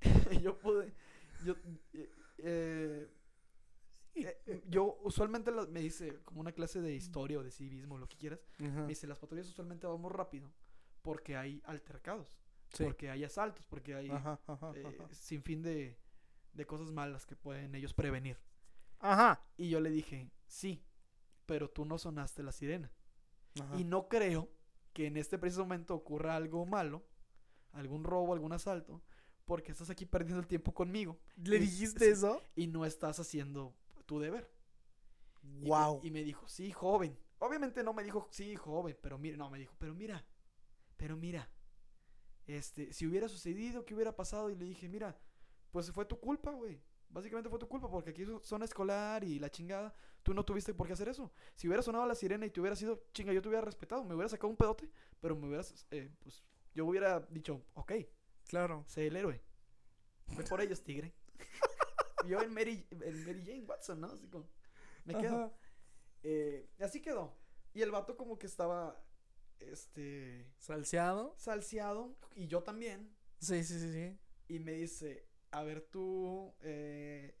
yo pude, yo, eh, eh, yo usualmente la- me dice, como una clase de historia o de civismo, lo que quieras, me dice, las patrullas usualmente vamos rápido porque hay altercados, Sí. porque hay asaltos, porque hay Ajá, ajá, eh, ajá. sin fin de, de cosas malas que pueden ellos prevenir. Ajá. Y yo le dije, sí, pero tú no sonaste la sirena. Y no creo que en este preciso momento ocurra algo malo, algún robo, algún asalto, porque estás aquí perdiendo el tiempo conmigo ¿Le y- dijiste sí. eso? y no estás haciendo tu deber. Y me- Wow. Y me, dijo, sí, joven. Obviamente no me dijo, sí, joven, pero mira, no, me dijo, pero mira, pero mira, este, si hubiera sucedido, ¿qué hubiera pasado? Y le dije, mira, pues fue tu culpa, güey. Básicamente fue tu culpa porque aquí es zona escolar y la chingada. Tú no tuviste por qué hacer eso. Si hubiera sonado la sirena y te hubiera sido chinga, yo te hubiera respetado. Me hubiera sacado un pedote, pero me hubieras, eh, pues, yo hubiera dicho, ok, Claro. sé el héroe. Ve por ellos, tigre. yo en Mary, en Mary Jane Watson, ¿no? Así como, me quedo. Eh, así quedó. Y el vato como que estaba, este, Salseado. salseado. Y yo también. Sí, sí, sí, sí. Y me dice, a ver tú, eh,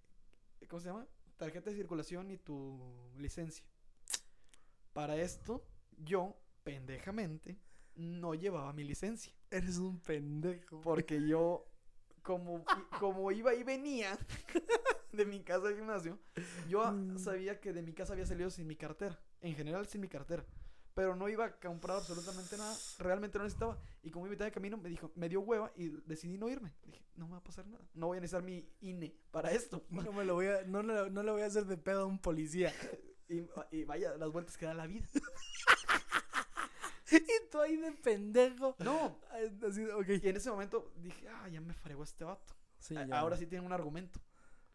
¿cómo se llama? Tarjeta de circulación y tu licencia. Para esto, yo, pendejamente, no llevaba mi licencia. Eres un pendejo. Porque yo, como, como iba y venía de mi casa al gimnasio, yo Mm. sabía que de mi casa había salido sin mi cartera. En general, sin mi cartera. Pero no iba a comprar absolutamente nada. Realmente no necesitaba. Y como iba a mitad de camino, me dijo, me dio hueva y decidí no irme. Dije, no me va a pasar nada. No voy a necesitar mi INE para esto. No me lo voy a, no, le- no le voy a hacer de pedo a un policía. Y, y vaya las vueltas que da la vida. y tú ahí de pendejo. No. Así. Y en ese momento dije, ah, ya me fregó este vato. Sí, A- ya. Ahora sí tiene un argumento.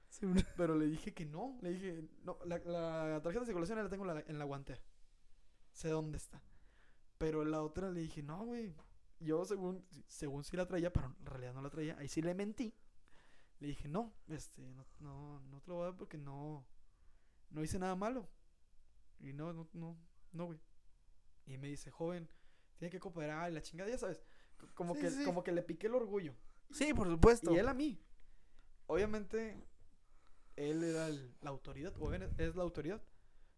Sí, Pero le dije que no. Le dije, no, la, la tarjeta de circulación la tengo en la, en la guantera. Sé dónde está. Pero la otra le dije, no, güey. Yo según, según sí la traía, pero en realidad no la traía. Ahí sí le mentí. Le dije, no, este, no, no, no te lo voy a dar porque no, no hice nada malo. Y no, no, no, no, güey. Y me dice, joven, tiene que cooperar y la chingada, ya sabes. Como, Sí, que, sí. como que le piqué el orgullo. Sí, por supuesto. Y él a mí. Obviamente, él era el- la autoridad, o él es la autoridad.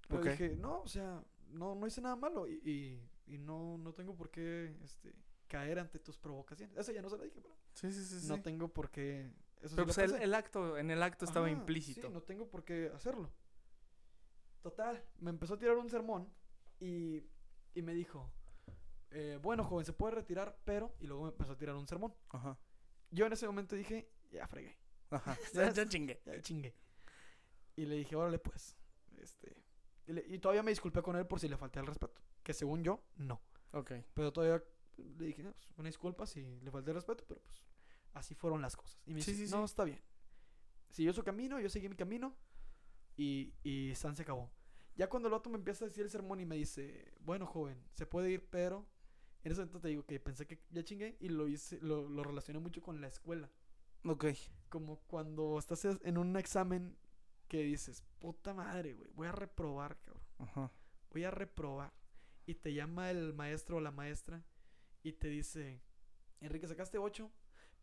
Pero dije, no, o sea, no, no hice nada malo y, y, y no, no tengo por qué este, caer ante tus provocaciones. Eso ya no se lo dije, pero Sí, sí, sí. sí. no tengo por qué. Eso Pero pues el, el acto, en el acto estaba implícito. Sí, no tengo por qué hacerlo. Total, me empezó a tirar un sermón y, y me dijo, eh, bueno, joven, se puede retirar, pero... Y luego me empezó a tirar un sermón. Ajá. Yo en ese momento dije, ya fregué. Ajá. Ya Ya, chingué. Ya chingué. Y le dije, órale pues. Este. Y, le- y todavía me disculpé con él por si le falté al respeto. Que según yo, no. Ok. Pero todavía le dije, "No, pues, una disculpa si le falté el respeto, pero pues así fueron las cosas. Y me Sí, dice, sí, no, sí. está bien. Siguió su camino, yo seguí mi camino. Y, y San se acabó. Ya cuando el otro me empieza a decir el sermón y me dice, bueno, joven, se puede ir, pero. En ese momento te digo que pensé que ya chingué y lo hice, lo, lo relacioné mucho con la escuela. Ok. como cuando estás en un examen que dices, puta madre, güey, voy a reprobar, cabrón. Ajá. Voy a reprobar. Y te llama el maestro o la maestra y te dice, Enrique, sacaste 8,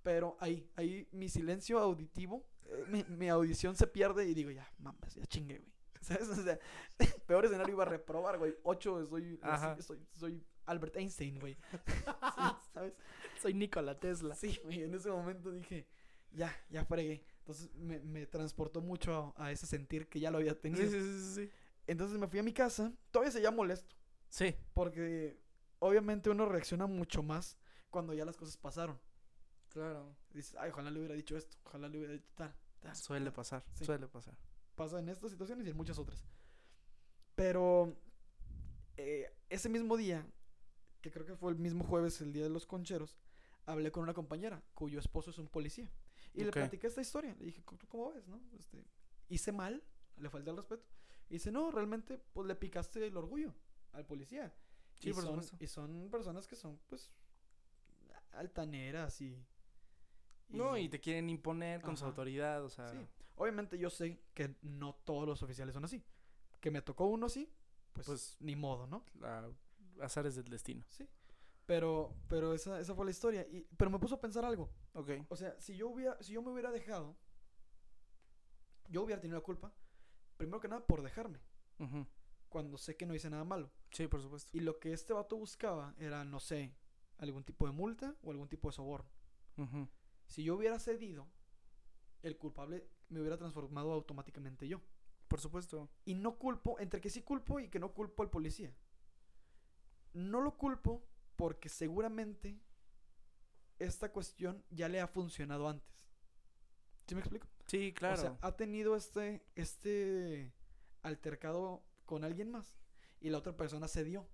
pero ahí, ahí mi silencio auditivo, eh, mi, mi audición se pierde y digo, ya, mames, ya chingué, güey. ¿Sabes? O sea, peor escenario iba a reprobar, güey. 8, soy, soy, soy Albert Einstein, güey. Sí, ¿Sabes? Soy Nikola Tesla. Sí, güey, en ese momento dije, ya, ya fregué. Entonces me, me transportó mucho a, a ese sentir que ya lo había tenido. Sí, sí, sí, sí. Entonces me fui a mi casa, todavía seguía molesto, Sí, porque obviamente uno reacciona mucho más cuando ya las cosas pasaron. claro. Dices, ay, ojalá le hubiera dicho esto, ojalá le hubiera dicho tal, tal. Suele tal". pasar, Sí. suele pasar. Pasa en estas situaciones y en muchas otras. Pero eh, ese mismo día, que creo que fue el mismo jueves, el día de los concheros, hablé con una compañera cuyo esposo es un policía. Y le platiqué esta historia. Le dije, ¿tú cómo ves, no? Este, hice mal, le falté el respeto. Y dice, no, realmente, pues le picaste el orgullo al policía. Sí, y por son. Y son personas que son, pues, altaneras y... No, y te quieren imponer con su autoridad, o sea. Sí. Obviamente yo sé que no todos los oficiales son así. Que me tocó uno así, pues, Pues- ni modo, ¿no? la- azares del destino. Sí. Pero, pero esa, esa fue la historia. Y, pero me puso a pensar algo. Ok. O sea, si yo hubiera, si yo me hubiera dejado, yo hubiera tenido la culpa, primero que nada, por dejarme. Cuando sé que no hice nada malo. Sí, por supuesto. Y lo que este vato buscaba era, no sé, algún tipo de multa o algún tipo de soborno. Si yo hubiera cedido, el culpable me hubiera transformado automáticamente yo. Por supuesto. Y no culpo, entre que sí culpo y que no culpo al policía. No lo culpo porque seguramente esta cuestión ya le ha funcionado antes. ¿Sí me explico? Sí, claro. O sea, ha tenido este, este altercado con alguien más y la otra persona cedió.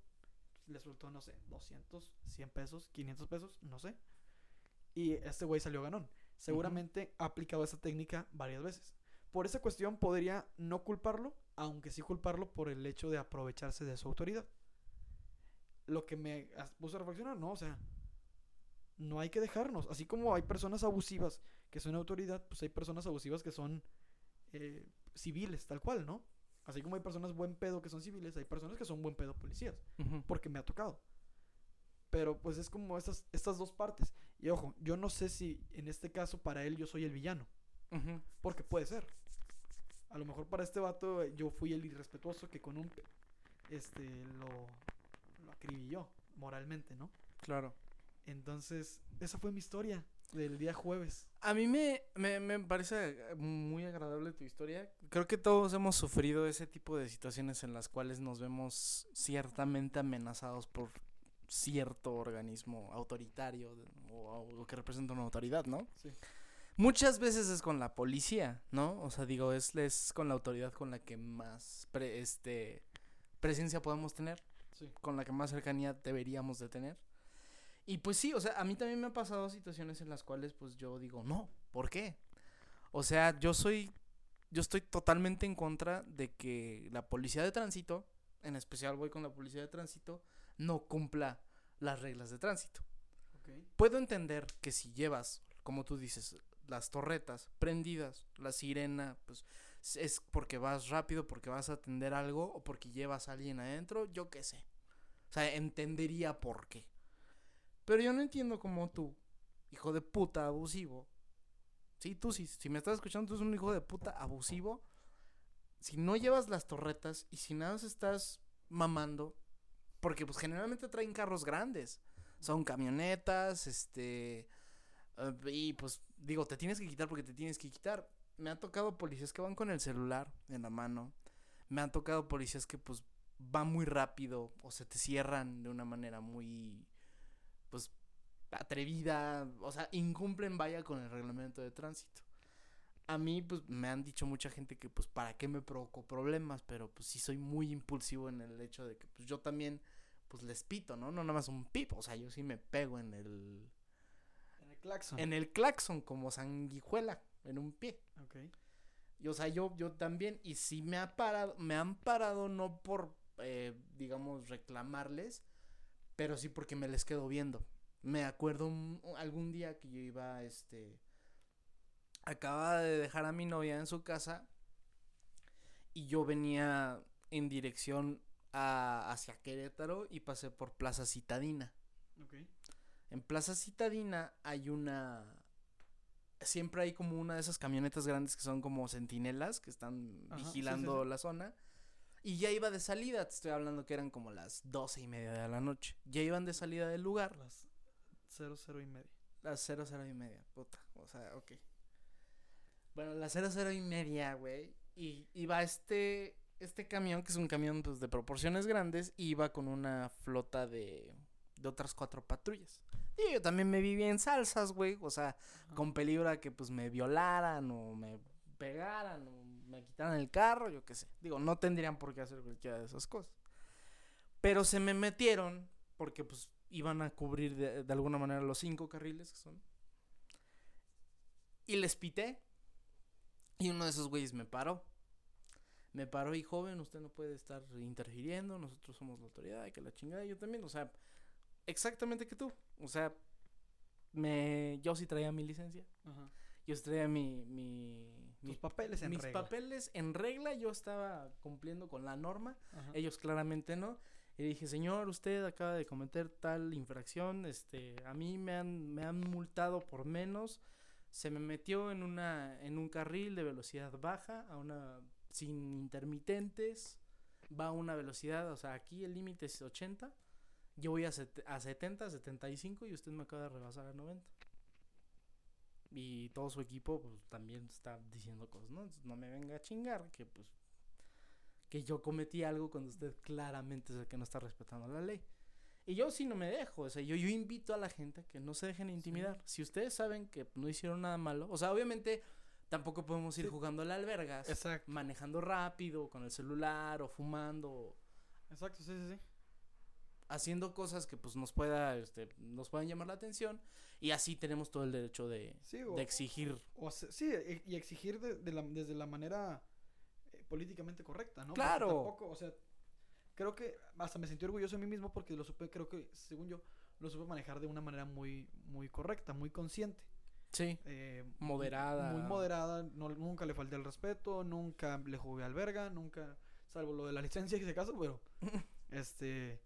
Le soltó, no sé, 200, 100 pesos, 500 pesos, no sé. Y este güey salió ganón. Seguramente ha aplicado esa técnica varias veces. Por esa cuestión podría no culparlo, aunque sí culparlo por el hecho de aprovecharse de su autoridad. Lo que me puso a reflexionar, ¿no? O sea, no hay que dejarnos. Así como hay personas abusivas que son autoridad, pues hay personas abusivas que son eh, civiles, tal cual, ¿no? Así como hay personas buen pedo que son civiles, hay personas que son buen pedo policías, porque me ha tocado. Pero pues es como estas, estas dos partes. Y ojo, yo no sé si en este caso para él yo soy el villano, porque puede ser. A lo mejor para este vato eh, yo fui el irrespetuoso que con un este lo, lo acribilló moralmente, ¿no? Claro. Entonces, esa fue mi historia del día jueves. A mí me, me, me parece eh, muy agradable tu historia. Creo que todos hemos sufrido ese tipo de situaciones en las cuales nos vemos ciertamente amenazados por cierto organismo autoritario o, o que representa una autoridad, ¿no? Sí. Muchas veces es con la policía, ¿no? O sea, digo, es, es con la autoridad con la que más pre- este, presencia podemos tener Sí. con la que más cercanía deberíamos de tener. Y pues sí, o sea, a mí también me han pasado situaciones en las cuales pues yo digo, no, ¿por qué? O sea, yo soy, yo estoy totalmente en contra de que la policía de tránsito, en especial voy con la policía de tránsito, no cumpla las reglas de tránsito. Puedo entender que si llevas, como tú dices, las torretas prendidas, la sirena, pues es porque vas rápido, porque vas a atender algo o porque llevas a alguien adentro, yo qué sé. O sea, entendería por qué. Pero yo no entiendo cómo tú, hijo de puta abusivo. Sí, tú sí, si me estás escuchando, tú eres un hijo de puta abusivo. Si no llevas las torretas y si nada más estás mamando, porque pues generalmente traen carros grandes. Son camionetas, este... eh, y pues digo, te tienes que quitar porque te tienes que quitar. Me ha tocado policías que van con el celular en la mano. Me han tocado policías que pues van muy rápido o se te cierran de una manera muy pues atrevida, o sea, incumplen vaya con el reglamento de tránsito. A mí pues me han dicho mucha gente que pues para qué me provocó problemas, pero pues sí soy muy impulsivo en el hecho de que pues yo también pues les pito, ¿no? No nada más un pip, o sea, yo sí me pego en el En el claxon. en el claxon como sanguijuela en un pie. Ok. Y, o sea, yo, yo también, y sí me ha parado, me han parado no por, eh, digamos, reclamarles, pero sí porque me les quedo viendo. Me acuerdo un- algún día que yo iba, este, acababa de dejar a mi novia en su casa y yo venía en dirección a, hacia Querétaro y pasé por Plaza Citadina. Ok. En Plaza Citadina hay una... Siempre hay como una de esas camionetas grandes que son como centinelas que están Ajá, sí, sí, vigilando sí. la zona. Y ya iba de salida, te estoy hablando que eran como las doce y media de la noche. Ya iban de salida del lugar. Las 00 y media. Las cero, cero y media, puta. O sea, ok. Bueno, las cero, cero y media, güey. Y iba este, este camión, que es un camión pues, de proporciones grandes, iba con una flota de, de otras cuatro patrullas. Y yo también me vivía en salsas, güey. O sea, con peligro a que pues me violaran o me pegaran o me quitaran el carro, yo qué sé. Digo, no tendrían por qué hacer cualquiera de esas cosas. Pero se me metieron porque pues iban a cubrir de, de alguna manera los cinco carriles que son. Y les pité. Y uno de esos güeyes me paró. Me paró y joven, usted no puede estar interfiriendo, nosotros somos la autoridad, que la chingada, yo también, o sea, exactamente que tú. O sea, me yo sí traía mi licencia. Ajá. Yo sí traía mi mi Tus mi- papeles en mis regla. papeles en regla, yo estaba cumpliendo con la norma Ajá. ellos claramente no. Y dije, señor, usted acaba de cometer tal infracción, este, a mí me han, me han multado por menos, se me metió en una, en un carril de velocidad baja, a una, sin intermitentes, va a una velocidad, o sea, aquí el límite es 80, yo voy a, a 70, 75 y usted me acaba de rebasar a 90. Y todo su equipo, pues, también está diciendo cosas, ¿no? No me venga a chingar, que pues que yo cometí algo cuando usted claramente es el que no está respetando la ley. Y yo sí no me dejo, o sea, yo, yo invito a la gente a que no se dejen intimidar. Si ustedes saben que no hicieron nada malo, o sea, obviamente tampoco podemos ir Sí. jugando al albergas, Exacto. manejando rápido, con el celular, o fumando, o Exacto, sí, sí, sí. haciendo cosas que pues nos pueda, este, nos puedan llamar la atención, y así tenemos todo el derecho de, Sí, o- de exigir. O sí, e- y exigir de, de la- desde la manera eh, políticamente correcta, ¿no? Porque Claro. Tampoco, o sea, creo que hasta me sentí orgulloso de mí mismo porque lo supe, creo que, según yo, lo supe manejar de una manera muy, muy correcta, muy consciente. Sí, eh, Moderada. Muy moderada, no, nunca le falté el respeto, nunca le jugué al verga, nunca, salvo lo de la licencia en ese caso, pero, este,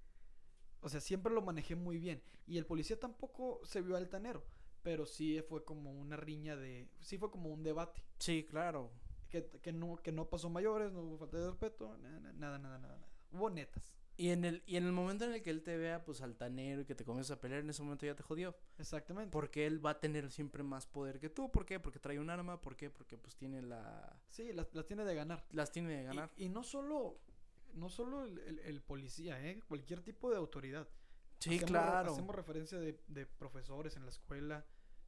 o sea, siempre lo manejé muy bien. Y el policía tampoco se vio altanero, pero sí fue como una riña de, sí fue como un debate. sí, claro. Que, que, no, que no pasó mayores, no hubo falta de respeto, nada, nada, nada, nada. Hubo netas, Y en el, y en el momento en el que él te vea, pues, altanero y que te comienza a pelear, en ese momento ya te jodió. exactamente. Porque él va a tener siempre más poder que tú. ¿Por qué? Porque trae un arma. ¿Por qué? Porque pues tiene la... Sí, las, las tiene de ganar. Las tiene de ganar. Y, y no solo, no solo el, el- el policía, ¿eh? cualquier tipo de autoridad. sí, Hacemos claro. Hacemos referencia de, de profesores en la escuela,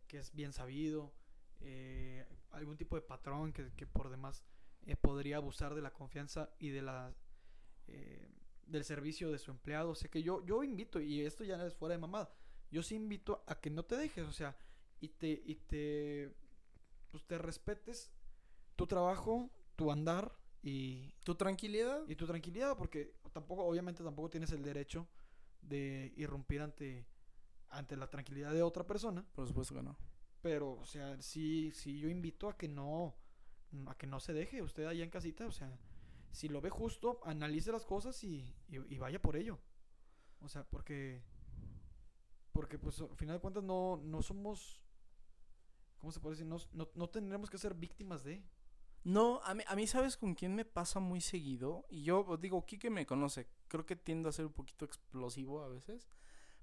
que es bien sabido, eh, algún tipo de patrón que, que por demás eh, podría abusar de la confianza y de la eh, del servicio de su empleado. O sea que yo, yo invito, y esto ya es fuera de mamada, yo sí invito a que no te dejes, o sea, y te, y te, pues te respetes tu trabajo, tu andar y, Tu tranquilidad. y tu tranquilidad, porque tampoco, obviamente tampoco tienes el derecho de irrumpir ante, ante la tranquilidad de otra persona. Por supuesto que no. Pero, o sea, sí, sí yo invito a que no, a que no se deje usted allá en casita, o sea, si lo ve justo, analice las cosas y, vaya por ello. O sea, porque, porque pues al final de cuentas no, no somos, ¿cómo se puede decir? No, no, no tendremos que ser víctimas de... No, a mí, a mí, ¿sabes con quién me pasa muy seguido? Y yo os digo, Kike me conoce. Creo que tiendo a ser un poquito explosivo a veces.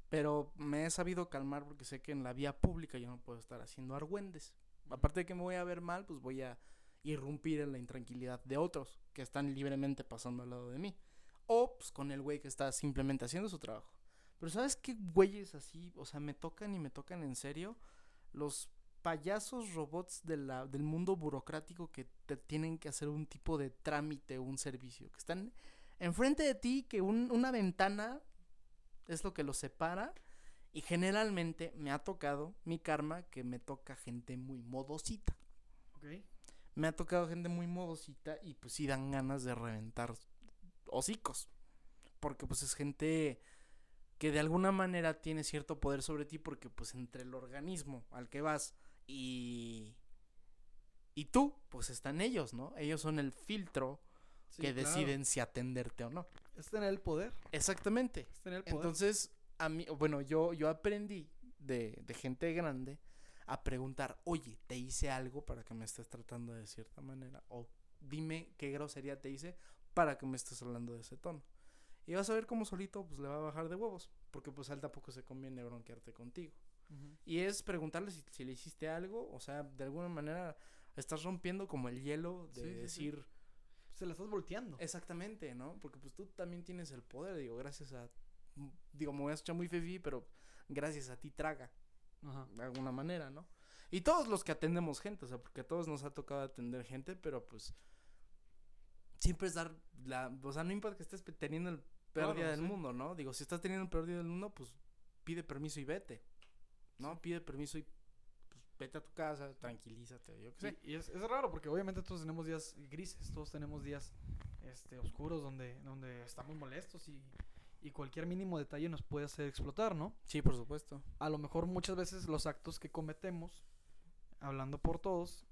Pero me he sabido calmar porque sé que en la vía pública yo no puedo estar haciendo argüendes. Aparte de que me voy a ver mal, pues voy a irrumpir en la intranquilidad de otros que están libremente pasando al lado de mí. O pues con el güey que está simplemente haciendo su trabajo. Pero ¿sabes qué güeyes así? O sea, me tocan y me tocan en serio. Los payasos robots de la, del mundo burocrático que te tienen que hacer un tipo de trámite un servicio. Que están enfrente de ti, que un- una ventana es lo que los separa. Y generalmente me ha tocado mi karma que me toca gente muy modosita. ¿Ok? Me ha tocado gente muy modosita y pues sí dan ganas de reventar hocicos. Porque pues es gente que de alguna manera tiene cierto poder sobre ti porque pues entre el organismo al que vas y Y tú, pues están ellos, ¿no? Ellos son el filtro Sí, que claro. deciden si atenderte o no. Es tener el poder. Exactamente. Es tener el poder. Entonces, a mí, bueno, yo, yo aprendí de, de gente grande a preguntar, oye, ¿te hice algo para que me estés tratando de cierta manera? O dime qué grosería te hice para que me estés hablando de ese tono. Y vas a ver cómo solito pues le va a bajar de huevos, porque pues a él tampoco se conviene bronquearte contigo. Y es preguntarle si, si le hiciste algo, o sea, de alguna manera estás rompiendo como el hielo de Sí, sí, sí. decir, Se la estás volteando. Exactamente, ¿no? Porque pues tú también tienes el poder, digo, gracias a... Digo, me voy a escuchar muy fefi, pero gracias a ti traga, Ajá. de alguna manera, ¿no? Y todos los que atendemos gente, o sea, porque a todos nos ha tocado atender gente, pero pues... Siempre es dar la... O sea, no importa que estés teniendo el peor Claro, día del sí. mundo, ¿no? Digo, si estás teniendo el peor día del mundo, pues pide permiso y vete, ¿no? Pide permiso y pues, vete a tu casa, tranquilízate, yo qué sé. Y, y es, es raro porque obviamente todos tenemos días grises, todos tenemos días este, oscuros donde, donde estamos molestos y, y cualquier mínimo detalle nos puede hacer explotar, ¿no? Sí, por supuesto. A lo mejor muchas veces los actos que cometemos, hablando por todos,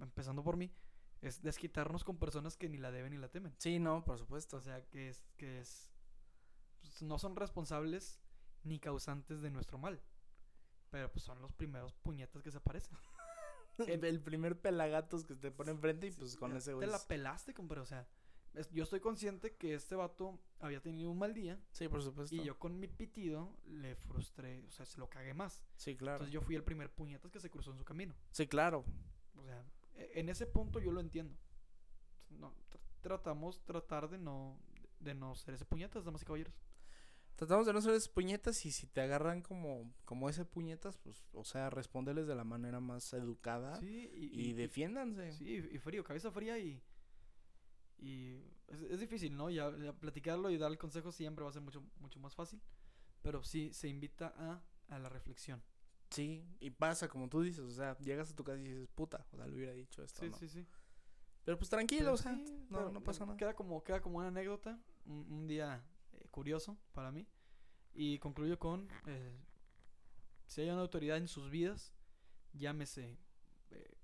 empezando por mí, es desquitarnos con personas que ni la deben ni la temen. Sí, no, por supuesto. O sea, que es, que es, pues, no son responsables ni causantes de nuestro mal. Pero pues son los primeros puñetas que se aparecen. El, el primer pelagatos que te pone enfrente y pues con ese Te güey. la es- pelaste, compadre. O sea, es- yo estoy consciente que este vato había tenido un mal día. Sí, por supuesto. Y yo con mi pitido le frustré, o sea, se lo cagué más. Sí, claro. Entonces yo fui el primer puñetas que se cruzó en su camino. Sí, claro. O sea, e- en ese punto yo lo entiendo. No, tr- tratamos, tratar de no, de no ser ese puñetas, damas y caballeros. Tratamos de no ser esas puñetas y si te agarran como, como ese puñetas, pues, o sea, responderles de la manera más educada Sí, y, y, y- defiéndanse. Sí, y frío, cabeza fría y. Y es, es difícil, ¿no? Ya, ya platicarlo y dar el consejo siempre va a ser mucho, mucho más fácil. Pero sí se invita a, a la reflexión. Sí, y pasa como tú dices, o sea, llegas a tu casa y dices, puta, o sea, le hubiera dicho esto, Sí, ¿no? sí, sí. Pero pues tranquilo, Pero o sea, sí, no, no pasa nada. Queda como, queda como una anécdota, un, un día eh, curioso para mí. Y concluyo con: eh, si hay una autoridad en sus vidas, llámese eh,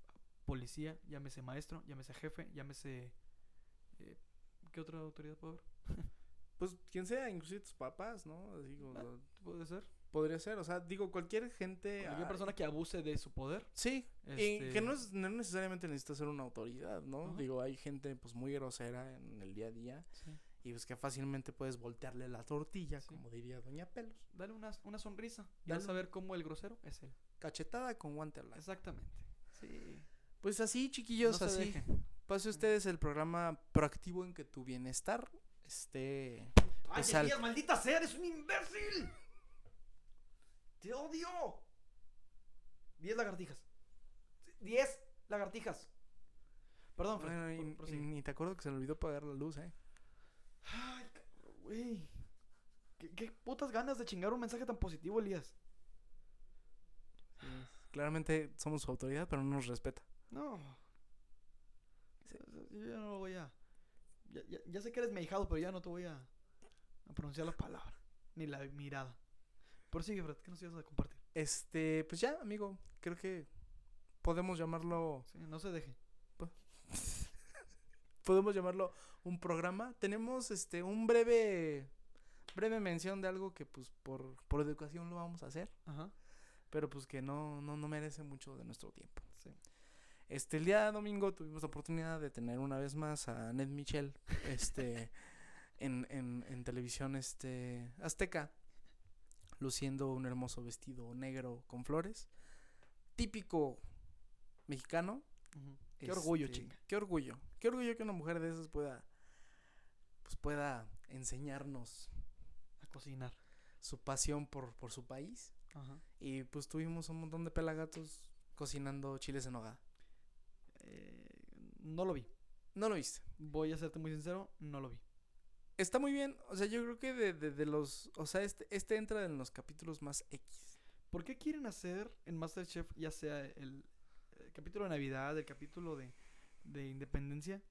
policía, llámese maestro, llámese jefe, llámese. ¿Qué otra autoridad puede haber? Pues quien sea, inclusive tus papás, ¿no? Digo, Ah, Puede ser. podría ser, o sea, digo, cualquier gente... Cualquier ah, persona que abuse de su poder. Sí, y Este- que no, es, no necesariamente necesita ser una autoridad, ¿no? Ajá. Digo, hay gente pues muy grosera en el día a día y pues que fácilmente puedes voltearle la tortilla, Sí. como diría Doña Pelos. Dale una, una sonrisa. Y Dale vas a ver cómo el grosero es él. Cachetada con guante lado. Exactamente. Sí. Pues así, chiquillos, no así. dejen. Pase ustedes el programa proactivo en que tu bienestar esté... ¡Ay, Pues al- maldita sea! ¡Eres un imbécil! ¡Te odio! Diez lagartijas. Diez lagartijas. Perdón, Fred. Bueno, y- pro- y prosigue. ni te acuerdo que se le olvidó apagar la luz, ¿eh? Ay, cabrón, güey. ¿Qué, qué putas ganas de chingar un mensaje tan positivo, Elías. Claramente somos su autoridad, pero no nos respeta. No. Yo ya no lo voy a. Ya, ya- ya sé que eres mejado, pero ya no te voy a, a pronunciar la palabra. Ni la mirada. Por sigue, Fred, ¿qué nos ibas a compartir? Este, pues ya, amigo, creo que podemos llamarlo... Sí, no se deje. podemos llamarlo un programa. Tenemos este un breve breve mención de algo que pues por, por educación lo vamos a hacer, Ajá. pero pues que no, no, no merece mucho de nuestro tiempo. Sí. Este el día domingo tuvimos la oportunidad de tener una vez más a Ned Michel este en, en, en televisión este azteca luciendo un hermoso vestido negro con flores típico mexicano. Qué orgullo, este, chinga. Qué orgullo. Qué orgullo que una mujer de esas pueda pues pueda enseñarnos A cocinar. su pasión por, por su país. Ajá. Y pues tuvimos un montón de pelagatos cocinando chiles en nogada. Eh, no lo vi. No lo viste. Voy a serte muy sincero, no lo vi. Está muy bien. O sea, yo creo que de, de- de los. O sea, este, este entra en los capítulos más X. ¿Por qué quieren hacer en Masterchef, ya sea el, el capítulo de Navidad, el capítulo de, de Independencia,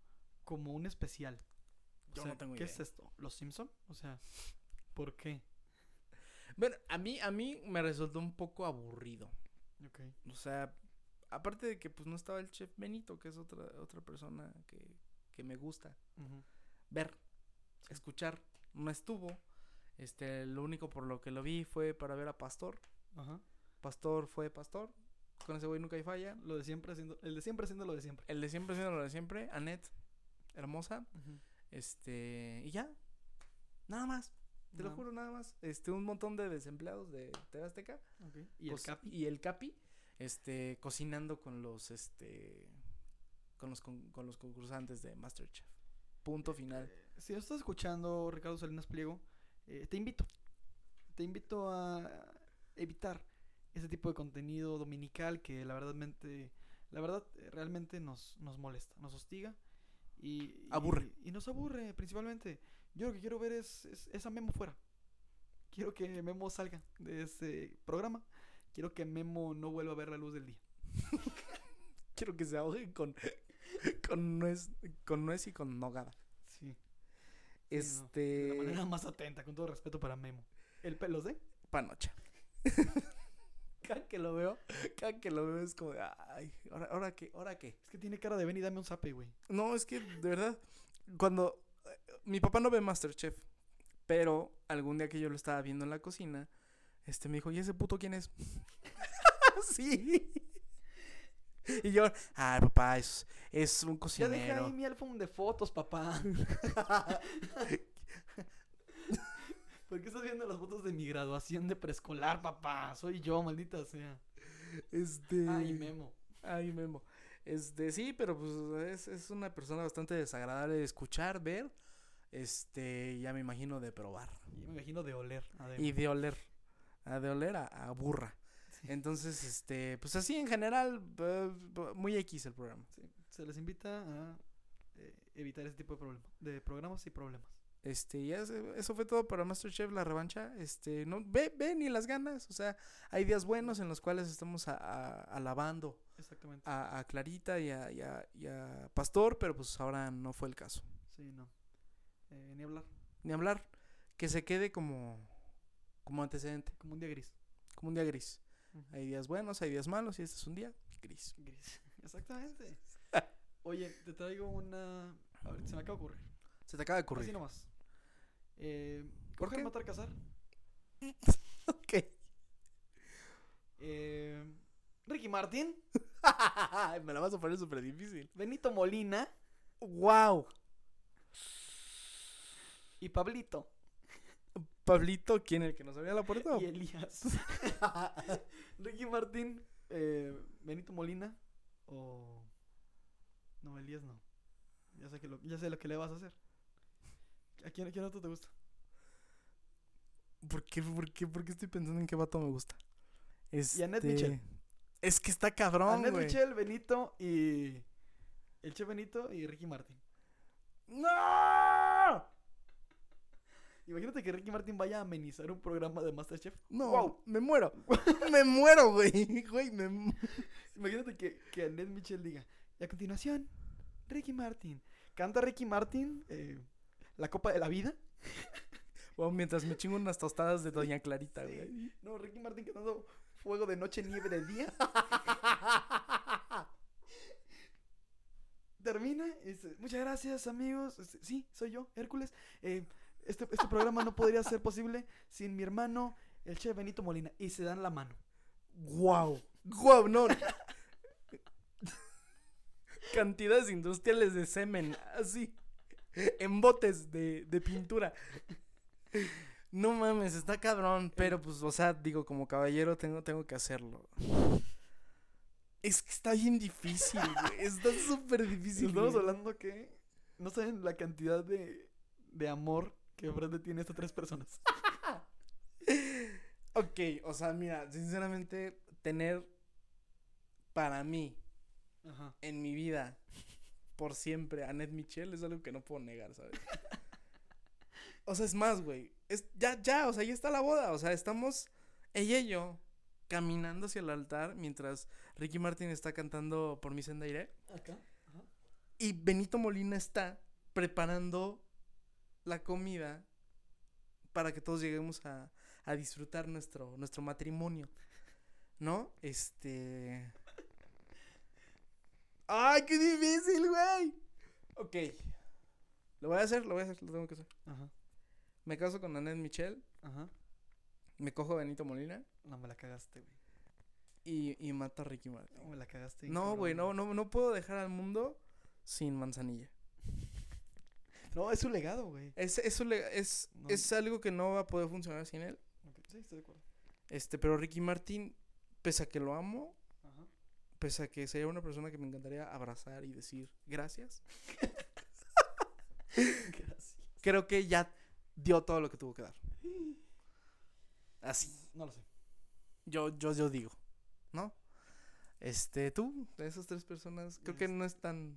como un especial? O Yo sea, no tengo ¿Qué idea. es esto? ¿Los Simpson? O sea, ¿por qué? Bueno, a mí, a mí me resultó un poco aburrido. Ok. O sea, aparte de que pues no estaba el chef Benito, que es otra, otra persona que, que me gusta ver, escuchar, no estuvo. Este, lo único por lo que lo vi fue para ver a Pastor. Ajá. Pastor fue Pastor. Con ese güey nunca hay falla. Lo de siempre haciendo, el de siempre haciendo lo de siempre. El de siempre siendo lo de siempre. Annette, hermosa. Este, y ya. Nada más. Te lo Nada. juro, nada más. Este, un montón de desempleados de TV Azteca. Y el cos- Capi. Y el Capi. Este, cocinando con los, este, con los, con, con los concursantes de Masterchef. Punto final. Eh, Si estás escuchando, Ricardo Salinas Pliego, eh, te invito. Te invito a evitar ese tipo de contenido dominical que la verdad, la verdad eh, realmente nos, nos molesta, nos hostiga y, y- Aburre. Y, nos aburre principalmente. Yo lo que quiero ver es, es, es a Memo fuera. Quiero que Memo salga de ese programa. Quiero que Memo no vuelva a ver la luz del día. Quiero que se ahoguen con, con nuez, con nuez y con nogada. Sí. No, Este. de la manera más atenta, con todo respeto para Memo. ¿El pelos de? panocha. cada que lo veo, cada que lo veo es como, de, ay, ahora, ahora qué, ahora qué. Es que tiene cara de ven y dame un zape, güey. No, es que de verdad, cuando eh, mi papá no ve Masterchef, pero algún día que yo lo estaba viendo en la cocina, este me dijo, ¿y ese puto quién es? sí. Y yo, ay, papá, es, es un Ya deja cocinero. ahí mi álbum de fotos, papá. ¿Por qué estás viendo las fotos de mi graduación de preescolar, papá? Soy yo, maldita sea. Este. Ay, Memo. Ay, Memo. Este, sí, pero pues es, es una persona bastante desagradable de escuchar, ver. Este, ya me imagino de probar. Y me imagino de oler. además. Y de oler. A de oler a, a burra. Sí. Entonces, este, pues así en general, eh, muy X el programa. Sí, Se les invita a eh, evitar ese tipo de problemas. De programas y problemas. Este, ya se- eso fue todo para Masterchef, la revancha. Este, no, ve, ve ni las ganas. O sea, hay días buenos en los cuales estamos a- a- alabando Exactamente. a, a Clarita y a, y a- y a Pastor, pero pues ahora no fue el caso. Sí, no. Eh, ni hablar. Ni hablar, que se quede como, como antecedente, Como un día gris. como un día gris. Hay días buenos, hay días malos y este es un día gris. Gris. Exactamente. Oye, te traigo una. A ver, se me acaba de ocurrir. Se te acaba de Así ocurrir. nomás. Eh, ¿Por qué? matar, cazar. Ok. Eh, Ricky Martin. Me la vas a poner súper difícil. Benito Molina. ¡Wow! Y Pablito. Pablito, ¿quién? ¿El que nos abría la puerta? Y Elías. Ricky Martin. eh, Benito Molina. O. No, Elías no. Ya sé, que lo, ya sé lo que le vas a hacer. ¿A quién, a quién otro te gusta? ¿Por qué, por qué, por qué estoy pensando en qué vato me gusta? Y Annette Este, Michel. Es que está cabrón, Annette güey. Michel, Benito y. El Che Benito y Ricky Martin. ¡No! Imagínate que Ricky Martin vaya a amenizar un programa de Masterchef. No, Wow. me muero. me muero, güey. Güey, me mu- Imagínate que, que Annette Michel diga. Y a continuación, Ricky Martin. Canta Ricky Martin eh, la copa de la vida. Bueno, mientras me chingo unas tostadas de Doña Clarita, Sí. güey. No, Ricky Martin cantando fuego de noche, nieve de día. Termina y dice, muchas gracias amigos. Sí, soy yo, Hércules. Eh, este, este programa no podría ser posible sin mi hermano, el chef Benito Molina. Y se dan la mano. Guau. Guau, no. Cantidades industriales de semen, así. En botes de, de pintura. No mames, está cabrón. Pero pues, o sea, digo, como caballero tengo, tengo que hacerlo. Es que está bien difícil, güey. Está súper difícil. Estamos güey. hablando que no saben la cantidad de, de amor que Brenda tiene estas tres personas. Ok, o sea, mira, sinceramente, tener para mí Ajá. en mi vida por siempre a Ned Michel es algo que no puedo negar, ¿sabes? O sea, es más, güey. Es, ya, ya, o sea, ya está la boda. O sea, estamos ella y yo caminando hacia el altar mientras Ricky Martin está cantando Por mi senda iré. Acá. Ajá. Y Benito Molina está preparando la comida para que todos lleguemos a, a disfrutar nuestro, nuestro matrimonio. ¿No? Este. ¡Ay, qué difícil, güey! Ok. Lo voy a hacer, lo voy a hacer, lo tengo que hacer. Ajá. Me caso con Annette Michel, Ajá. me cojo a Benito Molina No me la cagaste, güey. y, y mato a Ricky Martin. No me la cagaste. No, güey, no, no, no puedo dejar al mundo sin manzanilla. No, es su legado, güey. Es, es, No. es algo que no va a poder funcionar sin él. Sí, estoy de acuerdo. Este, pero Ricky Martin, pese a que lo amo, Ajá. pese a que sería una persona que me encantaría abrazar y decir gracias, Gracias. creo que ya dio todo lo que tuvo que dar. Así. No lo sé. Yo, yo, yo digo, ¿no? Este, tú, de esas tres personas, creo que no es tan,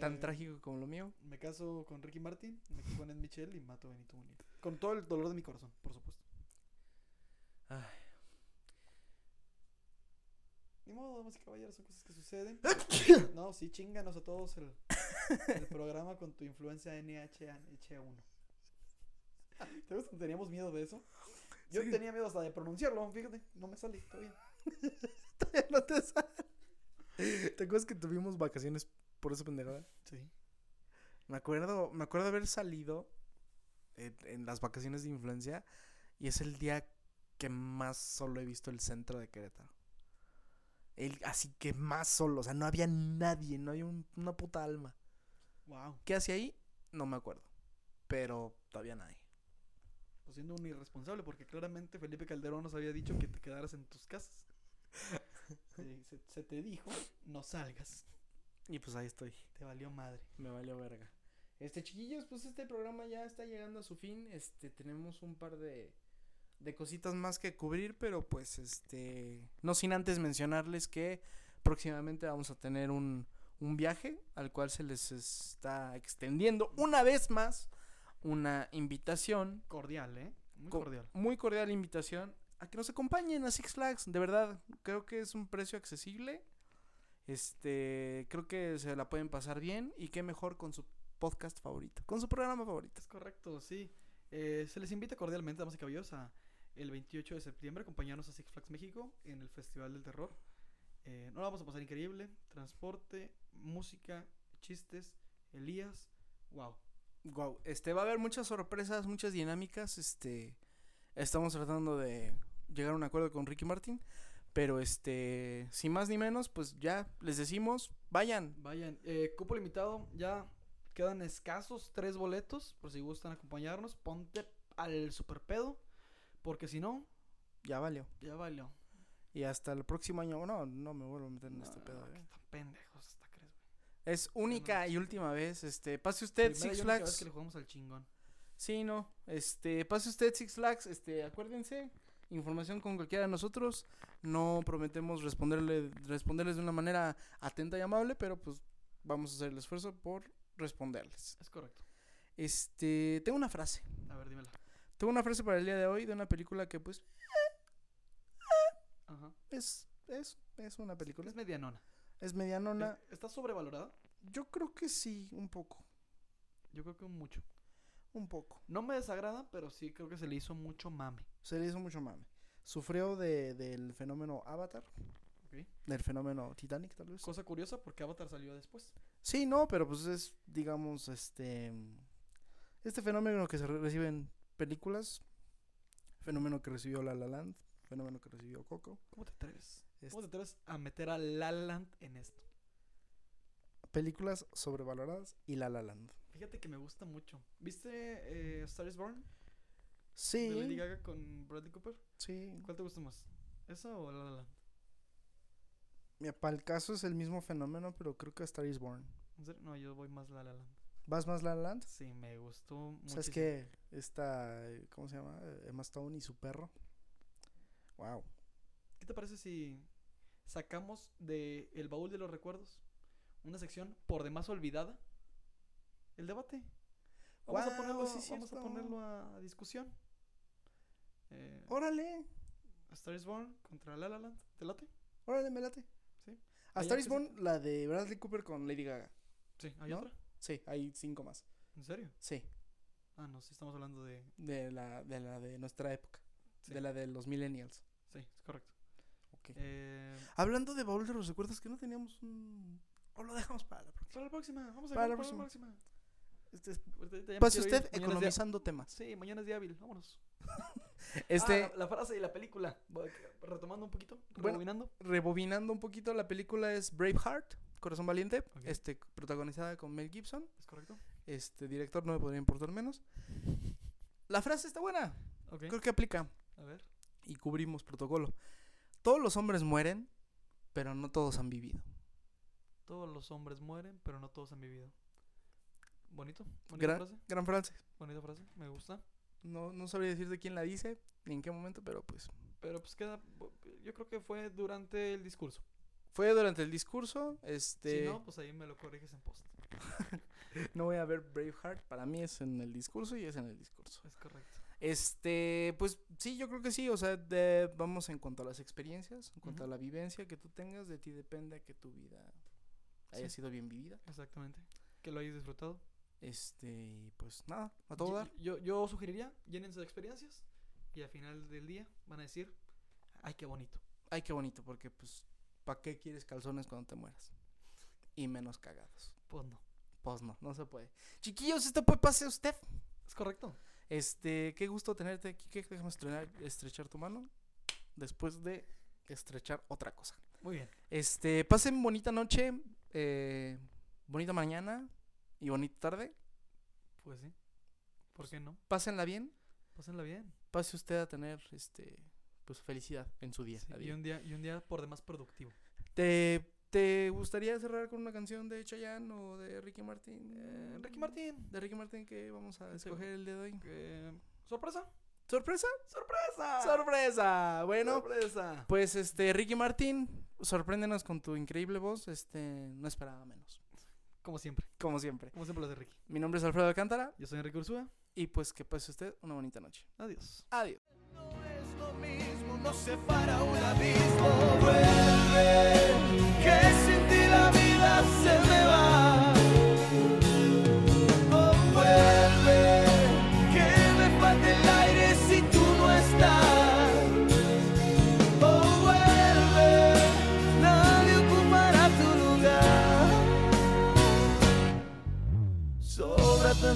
tan Eh, trágico como lo mío. Me caso con Ricky Martin, me caso con Ed Michelle y mato a Benito Molina. Con todo el dolor de mi corazón, por supuesto. Ay. Ni modo, damas y caballeros, son cosas que suceden. no, sí, chinganos a todos el, el programa con tu influencia NH1. ¿Te teníamos miedo de eso? Yo Sí. tenía miedo hasta de pronunciarlo, fíjate, no me sale todavía. no te sale. ¿Te acuerdas que tuvimos vacaciones por esa pendejada? Sí. Me acuerdo, me acuerdo haber salido en, en las vacaciones de influencia y es el día que más solo he visto el centro de Querétaro. El, así que más solo, o sea, no había nadie, no había un- una puta alma. Wow. ¿Qué hacía ahí? No me acuerdo. Pero todavía nadie. Pues siendo un irresponsable, porque claramente Felipe Calderón nos había dicho que te quedaras en tus casas. Se, se- se te dijo, no salgas. Y pues ahí estoy. Te valió madre. Me valió verga. Este, chiquillos, pues este programa ya está llegando a su fin. Este, tenemos un par de, de cositas más que cubrir, pero pues este, no sin antes mencionarles que próximamente vamos a tener un, un viaje al cual se les está extendiendo una vez más una invitación, Cordial, ¿eh? Muy Co- cordial. muy cordial invitación a que nos acompañen a Six Flags. De verdad, creo que es un precio accesible. Este, creo que se la pueden pasar bien y qué mejor con su podcast favorito, con su programa favorito. Es correcto, sí. Eh, se les invita cordialmente, damas y caballeros, a el 28 de septiembre acompañarnos a Six Flags México en el Festival del Terror. Eh, no la vamos a pasar increíble. Transporte, música, chistes, Elías. Wow. Wow, este va a haber muchas sorpresas, muchas dinámicas, este estamos tratando de llegar a un acuerdo con Ricky Martin, pero este, sin más ni menos, pues ya les decimos, vayan. Vayan, eh, cupo limitado, ya quedan escasos tres boletos, por si gustan acompañarnos. Ponte al super pedo, porque si no, Ya valió. ya valió. Y hasta el próximo año, no, no me vuelvo a meter en No, este pedo. eh. están pendejos hasta crees, güey. Es única y última vez, este, pase usted Primera y Six única vez Flags. que le jugamos al chingón. Sí, no. Este, pase usted Six Flags, este, acuérdense, información con cualquiera de nosotros. No prometemos responderle, responderles de una manera atenta y amable, pero pues vamos a hacer el esfuerzo por responderles. Es correcto. Este, tengo una frase. A ver, dímela. Tengo una frase para el día de hoy de una película que pues Ajá. es, es, es una película. Es medianona. Es medianona. Es- ¿Está sobrevalorada? Yo creo que sí, un poco. Yo creo que mucho. Un poco. No me desagrada, pero sí creo que se le hizo mucho mame. Se le hizo mucho mame. Sufrió de, del fenómeno Avatar, del fenómeno Titanic, tal vez. Cosa curiosa porque Avatar salió después. Sí, no, pero pues es, digamos, este. Este fenómeno que se re- recibe en películas. Fenómeno que recibió La La Land. Fenómeno que recibió Coco. ¿Cómo te atreves? este, ¿Cómo te atreves a meter a La La Land en esto? películas sobrevaloradas y La La Land. Fíjate que me gusta mucho. ¿Viste eh, Star is Born? Sí. De Lady Gaga con Bradley Cooper. Sí. ¿Cuál te gusta más? ¿Esa o La La Land? Mira, para el caso es el mismo fenómeno, pero creo que Star is Born. ¿En serio? No, yo voy más La La Land. ¿Vas más La La Land? Sí, me gustó mucho. ¿Sabes qué? Esta, ¿cómo se llama? Emma Stone y su perro. Wow. ¿Qué te parece si sacamos de El baúl de los recuerdos una sección por demás olvidada? El debate. Vamos a ponerlo, sí vamos a, ponerlo a, discusión. Eh, Órale. A Star is Born contra La La Land. ¿Te late? Órale, me late. Sí. A Star is Born, la de Bradley Cooper con Lady Gaga. Sí. ¿Hay ¿No? otra? Sí, hay cinco más. ¿En serio? Sí, Ah, no, sí estamos hablando de... de la de, la de nuestra época. Sí, De la de los millennials. sí es correcto. Ok. Eh, Hablando de baúl de los recuerdos, que no teníamos un, O lo dejamos para la próxima. Para la próxima, vamos a Para la para la próxima. Este Pase ir. usted economizando temas. Sí, mañana es día hábil, vámonos. Este, Ah, la, la frase y la película. Retomando un poquito, Bueno. rebobinando. rebobinando un poquito, la película es Braveheart, Corazón Valiente, este, protagonizada con Mel Gibson. ¿Es correcto? Este director no me podría importar menos. La frase está buena, creo que aplica A ver. y cubrimos protocolo. Todos los hombres mueren, pero no todos han vivido. Todos los hombres mueren, pero no todos han vivido. Bonito. Bonita Gran, frase. gran frase. Bonita frase. Me gusta. No, no sabría decir de quién la dice ni en qué momento, pero pues Pero pues queda. Yo creo que fue durante el discurso. fue durante el discurso. Este, Si no, pues ahí me lo corriges en post. no voy a ver Braveheart, para mí es en el discurso y es en el discurso. Es correcto. Este, pues sí, yo creo que sí, o sea, de- vamos en cuanto a las experiencias, en cuanto a la vivencia que tú tengas, de ti depende que tu vida haya Sí. sido bien vivida. Exactamente. Que lo hayas disfrutado. Este, y pues nada, a todo Ye- dar. Yo, yo sugeriría, llénense de experiencias y al final del día van a decir, ay, qué bonito. Ay, qué bonito, porque pues, ¿para qué quieres calzones cuando te mueras? Y menos cagados. Pues no. Pues no, no se puede. Chiquillos, esto puede pase usted. Es correcto. Este, qué gusto tenerte aquí. ¿Qué déjame estrenar, estrechar tu mano? Después de estrechar otra cosa. Muy bien. Este, pasen bonita noche, eh, bonita mañana y bonita tarde. Pues sí. ¿Por qué no? Pásenla bien. Pásenla bien. Pase usted a tener, este, pues felicidad en su día. Sí, y un día y un día por demás productivo. ¿Te, ¿Te gustaría cerrar con una canción de Chayanne o de Ricky Martin? Eh, Ricky Martín. De Ricky Martin que vamos a escoger el día de hoy. eh, sorpresa. ¿Sorpresa? Sorpresa. ¡Sorpresa! Bueno, sorpresa. pues este, Ricky Martin, sorpréndenos con tu increíble voz. Este, no esperaba menos. Como siempre. Como siempre. Como siempre lo hace Ricky. Mi nombre es Alfredo Alcántara Yo soy Enrique Ursúa. y pues que pase usted una bonita noche. Adiós. Adiós. No es lo mismo, nos separa un abismo. Vuelve, que sin ti la vida se me va.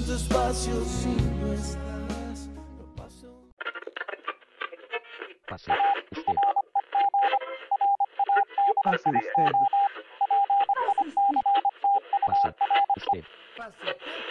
Sobra tanto espacio si no estás. Lo paso. Pase usted. Pase usted. Pasa usted. Pase.